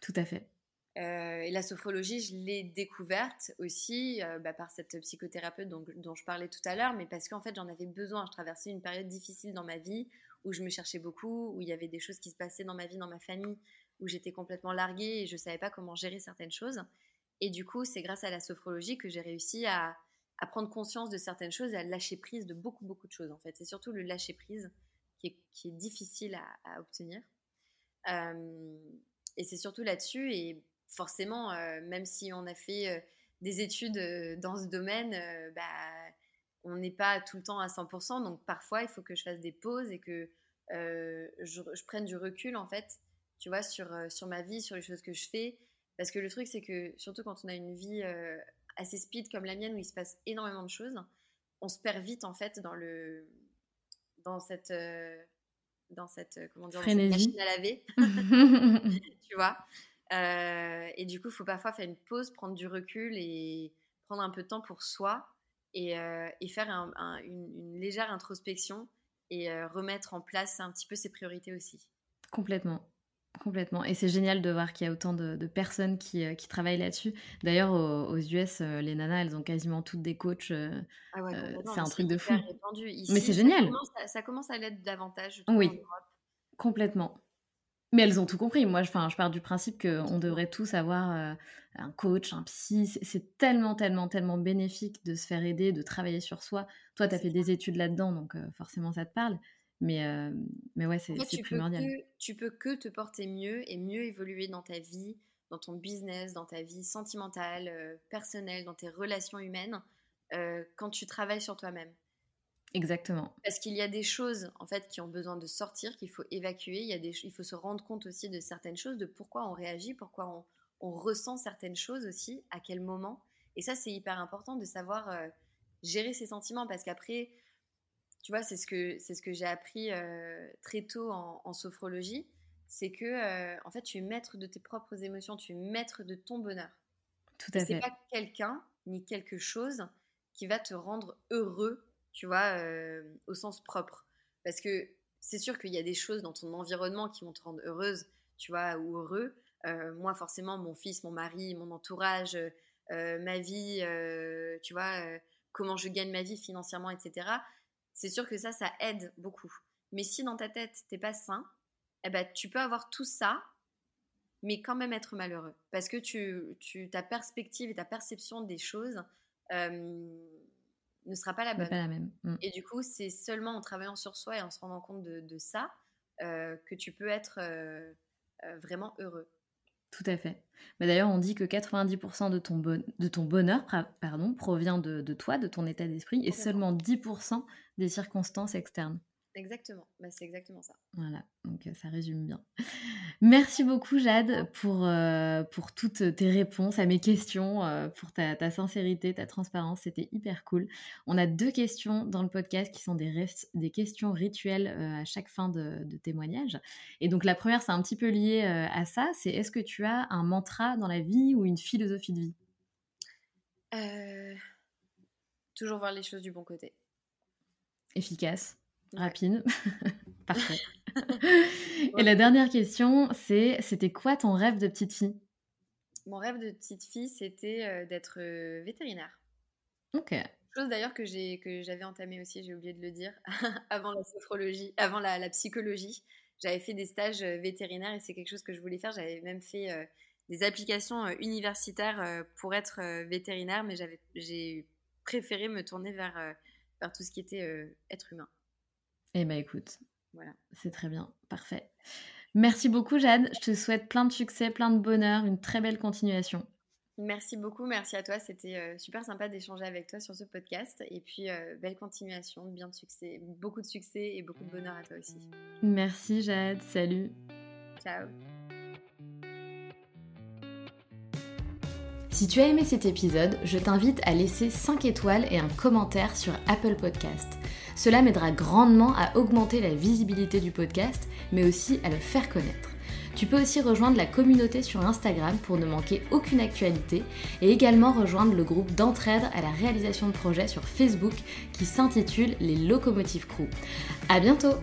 Tout à fait. Euh, et la sophrologie, je l'ai découverte aussi bah, par cette psychothérapeute dont, dont je parlais tout à l'heure, mais parce qu'en fait, j'en avais besoin. Je traversais une période difficile dans ma vie où je me cherchais beaucoup, où il y avait des choses qui se passaient dans ma vie, dans ma famille, où j'étais complètement larguée et je ne savais pas comment gérer certaines choses. Et du coup, c'est grâce à la sophrologie que j'ai réussi à, prendre conscience de certaines choses et à lâcher prise de beaucoup, beaucoup de choses, en fait. C'est surtout le lâcher prise qui est, difficile à, obtenir. Euh, et c'est surtout là-dessus, et forcément, euh, même si on a fait euh, des études dans ce domaine, bah, on n'est pas tout le temps à 100%, donc parfois il faut que je fasse des pauses et que euh, je, prenne du recul en fait, tu vois, sur, euh, sur ma vie, sur les choses que je fais. Parce que le truc, c'est que surtout quand on a une vie euh, assez speed comme la mienne où il se passe énormément de choses, on se perd vite en fait dans le dans cette dans cette comment dire machine à laver, tu vois. et du coup, il faut parfois faire une pause, prendre du recul et prendre un peu de temps pour soi et, faire une, légère introspection et remettre en place un petit peu ses priorités aussi. Complètement. Complètement. Et c'est génial de voir qu'il y a autant de, personnes qui, qui travaillent là-dessus. D'ailleurs, aux, US, les nanas, elles ont quasiment toutes des coachs. Ah c'est un truc de fou. mais c'est génial. Ça commence, à l'être davantage. oui, complètement. Mais elles ont tout compris. Moi, je, je pars du principe qu'on devrait tous avoir un coach, un psy. C'est tellement, tellement, tellement bénéfique de se faire aider, de travailler sur soi. Toi, tu as fait des études là-dedans, donc forcément, ça te parle. Mais, mais ouais, c'est primordial. tu peux que te porter mieux et mieux évoluer dans ta vie, dans ton business, dans ta vie sentimentale, personnelle, dans tes relations humaines, quand tu travailles sur toi-même. Exactement. Parce qu'il y a des choses en fait qui ont besoin de sortir, qu'il faut évacuer. Il, y a des, il faut se rendre compte aussi de certaines choses, de pourquoi on réagit, pourquoi on, on ressent certaines choses aussi, à quel moment. Et ça, c'est hyper important de savoir euh, gérer ses sentiments parce qu'après, tu vois, c'est ce que, c'est ce que j'ai appris euh, très tôt en, sophrologie. C'est que, euh, en fait, tu es maître de tes propres émotions, tu es maître de ton bonheur. Tout à fait. C'est pas quelqu'un ni quelque chose qui va te rendre heureux tu vois, euh, au sens propre. Parce que c'est sûr qu'il y a des choses dans ton environnement qui vont te rendre heureuse, tu vois, ou heureux. Euh, moi, forcément, mon fils, mon mari, mon entourage, euh, ma vie, tu vois, comment je gagne ma vie financièrement, etc. C'est sûr que ça, ça aide beaucoup. Mais si dans ta tête, t'es pas sain, eh ben, tu peux avoir tout ça, mais quand même être malheureux. Parce que tu, ta perspective et ta perception des choses ne sera pas la bonne. Pas la même. Mm. Et du coup, c'est seulement en travaillant sur soi et en se rendant compte de, ça euh, que tu peux être euh, euh, vraiment heureux. Tout à fait. Mais D'ailleurs, on dit que 90% de ton, de ton bonheur pardon, provient de, de toi, de ton état d'esprit, et seulement 10% des circonstances externes. Exactement, bah, c'est exactement ça. Voilà, donc ça résume bien. Merci beaucoup Jade pour, pour toutes tes réponses à mes questions, pour ta, sincérité, ta transparence, c'était hyper cool. On a deux questions dans le podcast qui sont des, des questions rituelles à chaque fin de, de, témoignage. Et donc la première, c'est un petit peu lié à ça, c'est est-ce que tu as un mantra dans la vie ou une philosophie de vie? Toujours voir les choses du bon côté. Efficace rapide. Parfait. Et la dernière question, c'est c'était quoi ton rêve de petite fille? Mon rêve de petite fille, c'était euh, d'être euh, vétérinaire. Ok. Chose d'ailleurs que j'ai que j'avais entamé aussi, j'ai oublié de le dire, avant la sophrologie, avant la, psychologie. J'avais fait des stages euh, vétérinaires et c'est quelque chose que je voulais faire. J'avais même fait des applications universitaires pour être vétérinaire, mais j'avais j'ai préféré me tourner vers, vers tout ce qui était être humain. Eh bien, écoute, voilà. c'est très bien, parfait. Merci beaucoup, Jade. Je te souhaite plein de succès, plein de bonheur, une très belle continuation. Merci beaucoup, merci à toi. C'était euh, super sympa d'échanger avec toi sur ce podcast. Et puis, euh, belle continuation, bien de succès, beaucoup de succès et beaucoup de bonheur à toi aussi. Merci, Jade. Salut. Ciao. Si tu as aimé cet épisode, je t'invite à laisser 5 étoiles et un commentaire sur Apple Podcast. Cela m'aidera grandement à augmenter la visibilité du podcast, mais aussi à le faire connaître. Tu peux aussi rejoindre la communauté sur Instagram pour ne manquer aucune actualité et également rejoindre le groupe d'entraide à la réalisation de projets sur Facebook qui s'intitule Les Locomotives Crew. À bientôt!